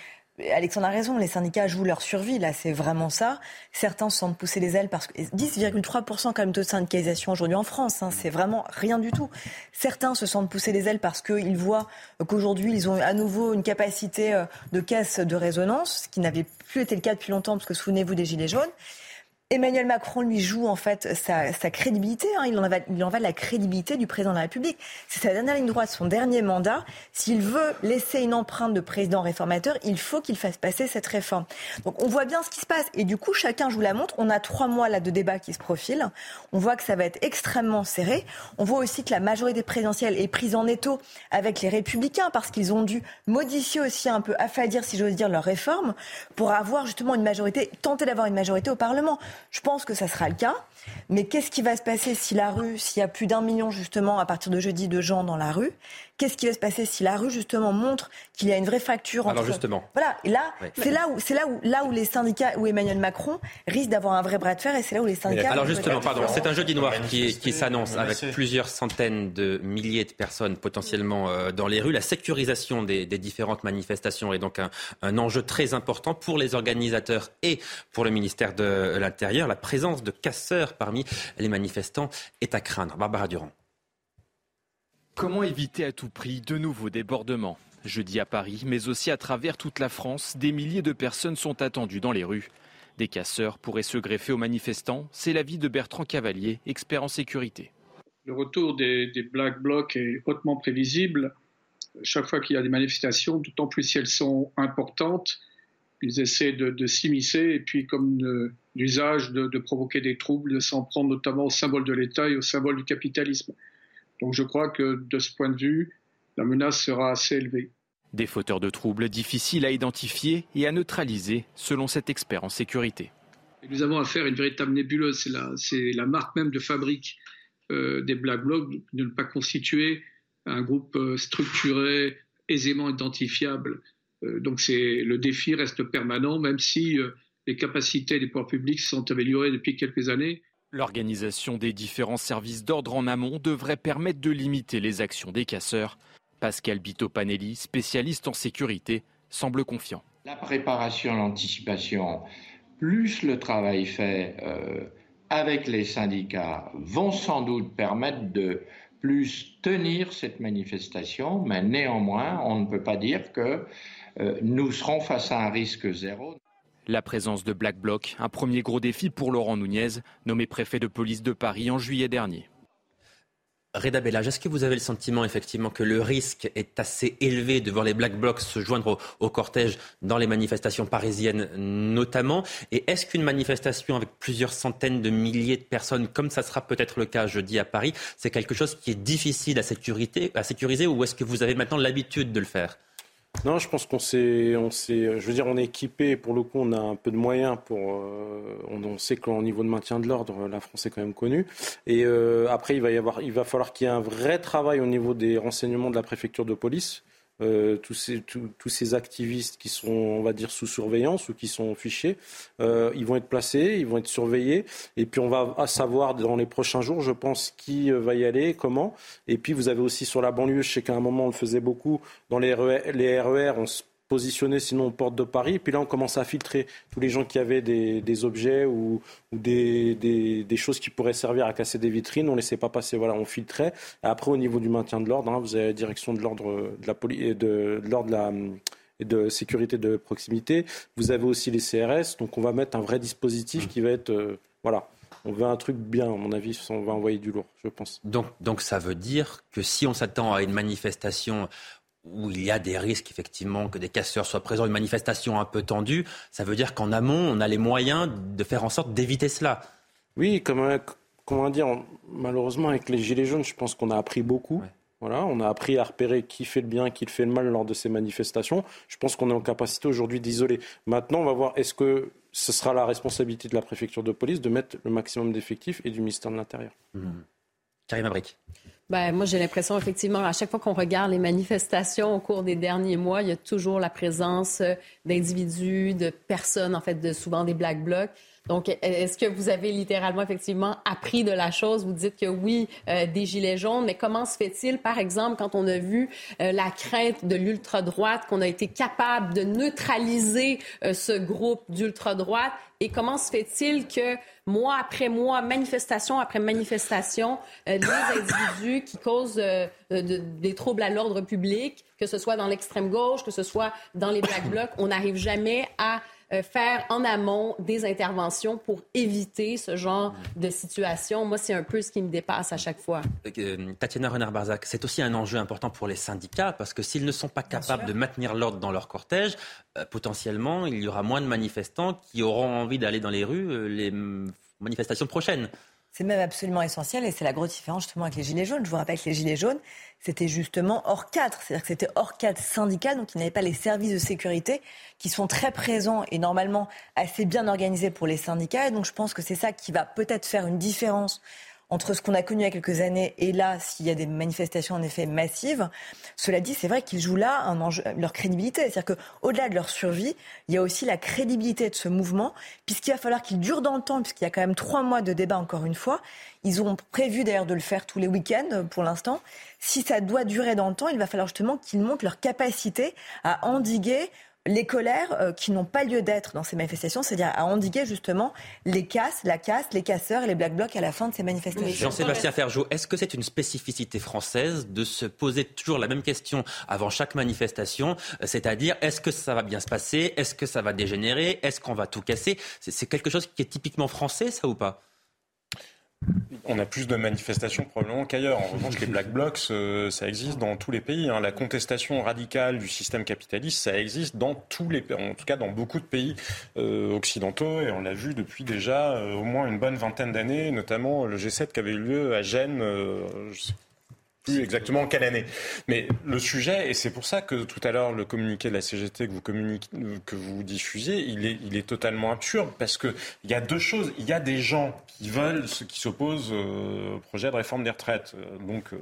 Alexandre a raison, les syndicats jouent leur survie, là, c'est vraiment ça. Certains se sentent pousser les ailes parce que 10,3% quand même de syndicalisation aujourd'hui en France, hein, c'est vraiment rien du tout. Certains se sentent pousser les ailes parce qu'ils voient qu'aujourd'hui, ils ont à nouveau une capacité euh, de caisse de résonance, ce qui n'avait plus été le cas depuis longtemps, parce que souvenez-vous des Gilets jaunes. Emmanuel Macron lui joue en fait sa, crédibilité. Hein. Il, en va, de la crédibilité du président de la République. C'est sa dernière ligne droite, son dernier mandat. S'il veut laisser une empreinte de président réformateur, il faut qu'il fasse passer cette réforme. Donc on voit bien ce qui se passe. Et du coup, chacun joue la montre. On a trois mois là de débat qui se profilent. On voit que ça va être extrêmement serré. On voit aussi que la majorité présidentielle est prise en étau avec les républicains parce qu'ils ont dû modifier aussi un peu, affadir, si j'ose dire, leur réforme pour avoir justement une majorité, tenter d'avoir une majorité au Parlement. Je pense que ça sera le cas. Mais qu'est-ce qui va se passer si la rue, s'il y a plus d'un million justement à partir de jeudi de gens dans la rue, qu'est-ce qui va se passer si la rue justement montre qu'il y a une vraie fracture entre... Alors justement. Voilà, et là, c'est là où c'est là où là où les syndicats, où Emmanuel Macron risque d'avoir un vrai bras de fer, et c'est là où les syndicats. Alors justement, pardon, c'est un jeudi noir qui, qui s'annonce avec plusieurs centaines de milliers de personnes potentiellement euh, dans les rues. La sécurisation des, des différentes manifestations est donc un, un enjeu très important pour les organisateurs et pour le ministère de l'Intérieur. La présence de casseurs parmi les manifestants est à craindre. Barbara Durand. Comment éviter à tout prix de nouveaux débordements? Jeudi à Paris, mais aussi à travers toute la France, des milliers de personnes sont attendues dans les rues. Des casseurs pourraient se greffer aux manifestants. C'est l'avis de Bertrand Cavalier, expert en sécurité. Le retour des, des Black Blocs est hautement prévisible. Chaque fois qu'il y a des manifestations, d'autant plus si elles sont importantes, ils essaient de, de s'immiscer et puis comme l'usage de, de, provoquer des troubles, de s'en prendre notamment au symbole de l'État et au symbole du capitalisme. Donc je crois que de ce point de vue, la menace sera assez élevée. Des fauteurs de troubles difficiles à identifier et à neutraliser, selon cet expert en sécurité. Et nous avons affaire à une véritable nébuleuse. C'est la, la, marque même de fabrique euh, des Black Blocs de ne pas constituer un groupe euh, structuré, aisément identifiable. Euh, donc le défi reste permanent, même si euh, les capacités des pouvoirs publics sont améliorées depuis quelques années. L'organisation des différents services d'ordre en amont devrait permettre de limiter les actions des casseurs. Pascal Bito-Panelli, spécialiste en sécurité, semble confiant. La préparation, l'anticipation, plus le travail fait euh, avec les syndicats vont sans doute permettre de plus tenir cette manifestation, mais néanmoins, on ne peut pas dire que euh, nous serons face à un risque zéro. La présence de Black Bloc, un premier gros défi pour Laurent Nunez, nommé préfet de police de Paris en juillet dernier. Reda Bellage, est-ce que vous avez le sentiment effectivement que le risque est assez élevé de voir les Black Blocs se joindre au, au cortège dans les manifestations parisiennes notamment? Et est-ce qu'une manifestation avec plusieurs centaines de milliers de personnes, comme ça sera peut-être le cas jeudi à Paris, c'est quelque chose qui est difficile à, sécurité, à sécuriser ou est-ce que vous avez maintenant l'habitude de le faire? Non, je pense qu'on s'est, on s'est, je veux dire, on est équipé. Pour le coup, on a un peu de moyens pour. Euh, on, sait qu'au niveau de maintien de l'ordre, la France est quand même connue. Et euh, après, il va y avoir, il va falloir qu'il y ait un vrai travail au niveau des renseignements de la préfecture de police euh, tous, ces, tous, ces activistes qui sont, on va dire, sous surveillance ou qui sont fichés, euh, ils vont être placés, ils vont être surveillés, et puis on va savoir dans les prochains jours, je pense, qui euh, va y aller, comment. Et puis vous avez aussi sur la banlieue, je sais qu'à un moment on le faisait beaucoup, dans les RER, les RER on se positionné sinon aux portes de Paris. Et puis là, on commence à filtrer tous les gens qui avaient des, des objets ou, des, des, des, choses qui pourraient servir à casser des vitrines. On ne laissait pas passer. Voilà, on filtrait. Après, au niveau du maintien de l'ordre, hein, vous avez la direction de l'ordre de la police, de, de l'ordre de et de sécurité de proximité. Vous avez aussi les CRS. Donc, on va mettre un vrai dispositif qui va être, euh, voilà. On veut un truc bien, à mon avis, on va envoyer du lourd, je pense. Donc, donc ça veut dire que si on s'attend à une manifestation où il y a des risques effectivement que des casseurs soient présents, une manifestation un peu tendue, ça veut dire qu'en amont, on a les moyens de faire en sorte d'éviter cela. Oui, comme, comment dire, malheureusement avec les Gilets jaunes, je pense qu'on a appris beaucoup. Ouais. Voilà, on a appris à repérer qui fait le bien, qui fait le mal lors de ces manifestations. Je pense qu'on est en capacité aujourd'hui d'isoler. Maintenant, on va voir est-ce que ce sera la responsabilité de la préfecture de police de mettre le maximum d'effectifs et du ministère de l'Intérieur? Mmh. Karim Abric. Ben, moi, j'ai l'impression, effectivement, à chaque fois qu'on regarde les manifestations au cours des derniers mois, il y a toujours la présence d'individus, de personnes, en fait, de souvent des Black Blocs. Donc, est-ce que vous avez littéralement, effectivement, appris de la chose? Vous dites que oui, euh, des gilets jaunes, mais comment se fait-il, par exemple, quand on a vu euh, la crainte de l'ultra-droite, qu'on a été capable de neutraliser euh, ce groupe d'ultra-droite? Et comment se fait-il que mois après mois, manifestation après manifestation, euh, les individus qui causent euh, de, des troubles à l'ordre public, que ce soit dans l'extrême gauche, que ce soit dans les Black Blocs, on n'arrive jamais à euh, faire en amont des interventions pour éviter ce genre de situation. Moi, c'est un peu ce qui me dépasse à chaque fois. Euh, Tatiana Renard-Barzac, c'est aussi un enjeu important pour les syndicats parce que s'ils ne sont pas capables de maintenir l'ordre dans leur cortège, euh, potentiellement, il y aura moins de manifestants qui auront envie d'aller dans les rues les manifestations prochaines. C'est même absolument essentiel et c'est la grosse différence justement avec les Gilets jaunes. Je vous rappelle que les Gilets jaunes, c'était justement hors cadre. C'est-à-dire que c'était hors cadre syndical, donc il n'y avait pas les services de sécurité qui sont très présents et normalement assez bien organisés pour les syndicats. Et donc je pense que c'est ça qui va peut-être faire une différence entre ce qu'on a connu il y a quelques années et là, s'il y a des manifestations en effet massives. Cela dit, c'est vrai qu'ils jouent là leur crédibilité. C'est-à-dire qu'au-delà de leur survie, il y a aussi la crédibilité de ce mouvement, puisqu'il va falloir qu'il dure dans le temps, puisqu'il y a quand même trois mois de débat encore une fois. Ils ont prévu d'ailleurs de le faire tous les week-ends pour l'instant. Si ça doit durer dans le temps, il va falloir justement qu'ils montrent leur capacité à endiguer les colères euh, qui n'ont pas lieu d'être dans ces manifestations, c'est-à-dire à endiguer justement les casses, la casse, les casseurs et les black blocs à la fin de ces manifestations. Jean-Sébastien Ferjot, est-ce que c'est une spécificité française de se poser toujours la même question avant chaque manifestation, euh, c'est-à-dire est-ce que ça va bien se passer, est-ce que ça va dégénérer, est-ce qu'on va tout casser? C'est quelque chose qui est typiquement français, ça ou pas? On a plus de manifestations probablement qu'ailleurs. En revanche, les black blocs, euh, ça existe dans tous les pays. Hein. La contestation radicale du système capitaliste, ça existe dans tous les pays, en tout cas dans beaucoup de pays euh, occidentaux, et on l'a vu depuis déjà euh, au moins une bonne vingtaine d'années, notamment le G7 qui avait eu lieu à Gênes, plus exactement quelle année. Mais le sujet, et c'est pour ça que tout à l'heure le communiqué de la CGT que vous, que vous diffusiez, il est, il est totalement absurde parce qu'il y a deux choses. Il y a des gens qui veulent, qui s'opposent au projet de réforme des retraites. Donc euh,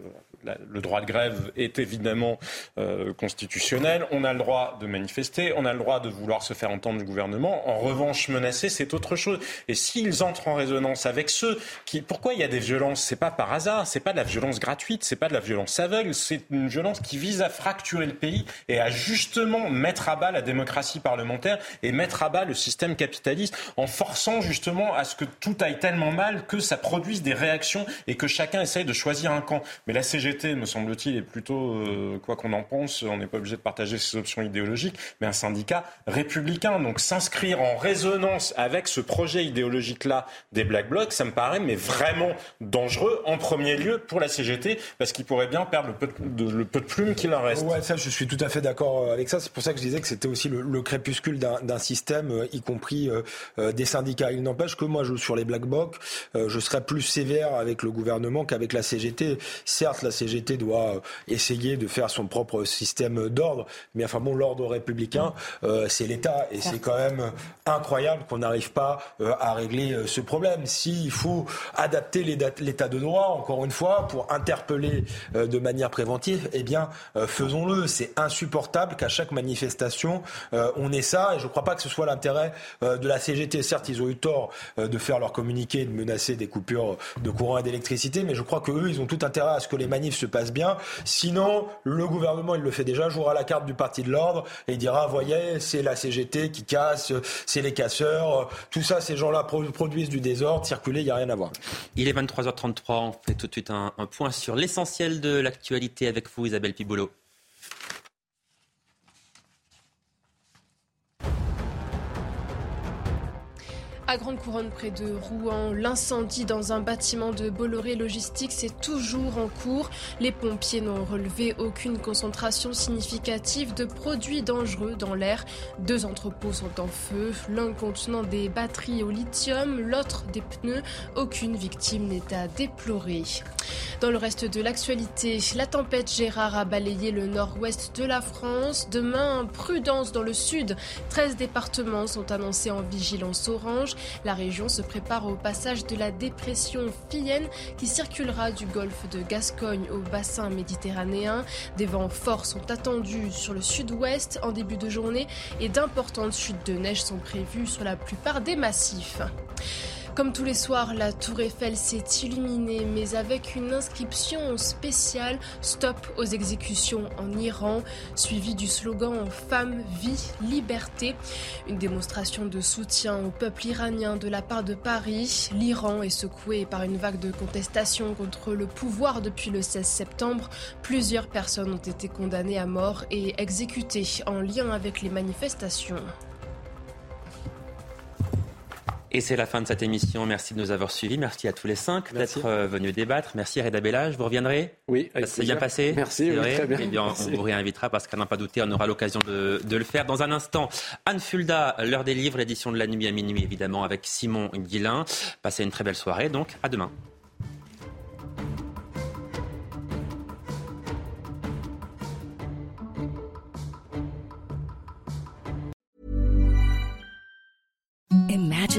le droit de grève est évidemment euh, constitutionnel. On a le droit de manifester, on a le droit de vouloir se faire entendre du gouvernement. En revanche, menacer, c'est autre chose. Et s'ils entrent en résonance avec ceux qui, pourquoi il y a des violences? C'est pas par hasard, c'est pas de la violence gratuite, c'est pas la violence aveugle, c'est une violence qui vise à fracturer le pays et à justement mettre à bas la démocratie parlementaire et mettre à bas le système capitaliste en forçant justement à ce que tout aille tellement mal que ça produise des réactions et que chacun essaye de choisir un camp. Mais la CGT me semble-t-il, est plutôt, euh, quoi qu'on en pense, on n'est pas obligé de partager ses options idéologiques, mais un syndicat républicain. Donc s'inscrire en résonance avec ce projet idéologique-là des Black Blocs, ça me paraît mais vraiment dangereux, en premier lieu pour la CGT, parce qu'il pourrait bien perdre le peu de, le peu de qu'il en reste. Ouais, ça, je suis tout à fait d'accord avec ça. C'est pour ça que je disais que c'était aussi le, crépuscule d'un système, euh, y compris euh, des syndicats. Il n'empêche que moi, je, sur les Black Blocs, je serais plus sévère avec le gouvernement qu'avec la CGT. Certes, la CGT doit euh, essayer de faire son propre système d'ordre. Mais enfin bon, l'ordre républicain, euh, c'est l'État. Et c'est quand même incroyable qu'on n'arrive pas euh, à régler ce problème. S'il faut adapter l'État de droit, encore une fois, pour interpeller de manière préventive, eh bien, faisons-le. C'est insupportable qu'à chaque manifestation, on ait ça. Et je ne crois pas que ce soit l'intérêt de la CGT. Certes, ils ont eu tort de faire leur communiqué, de menacer des coupures de courant et d'électricité, mais je crois qu'eux, ils ont tout intérêt à ce que les manifs se passe bien. Sinon, le gouvernement, il le fait déjà, jouera la carte du parti de l'ordre et dira, voyez, c'est la CGT qui casse, c'est les casseurs, tout ça, ces gens-là produisent du désordre, circuler, il n'y a rien à voir. Il est 23h33, on fait tout de suite un point sur l'essentiel de l'actualité avec vous, Isabelle Pibolo. À Grande Couronne, près de Rouen, l'incendie dans un bâtiment de Bolloré Logistique est toujours en cours. Les pompiers n'ont relevé aucune concentration significative de produits dangereux dans l'air. Deux entrepôts sont en feu, l'un contenant des batteries au lithium, l'autre des pneus. Aucune victime n'est à déplorer. Dans le reste de l'actualité, la tempête Gérard a balayé le nord-ouest de la France. Demain, prudence dans le sud. 13 départements sont annoncés en vigilance orange. La région se prépare au passage de la dépression Fienne qui circulera du golfe de Gascogne au bassin méditerranéen. Des vents forts sont attendus sur le sud-ouest en début de journée et d'importantes chutes de neige sont prévues sur la plupart des massifs. Comme tous les soirs, la tour Eiffel s'est illuminée, mais avec une inscription spéciale Stop aux exécutions en Iran, suivie du slogan Femme, vie, liberté. Une démonstration de soutien au peuple iranien de la part de Paris. L'Iran est secoué par une vague de contestation contre le pouvoir depuis le 16 septembre. Plusieurs personnes ont été condamnées à mort et exécutées en lien avec les manifestations. Et c'est la fin de cette émission. Merci de nous avoir suivis. Merci à tous les cinq d'être euh, venus débattre. Merci Reda Bellage. Vous reviendrez Oui, Ça s'est bien passé Merci, oui, très bien. Eh bien, Merci. on vous réinvitera parce qu'à n'en pas douter, on aura l'occasion de, de le faire. Dans un instant, Anne Fulda, l'heure des livres, l'édition de la nuit à minuit, évidemment, avec Simon Guillain. Passez une très belle soirée. Donc, à demain.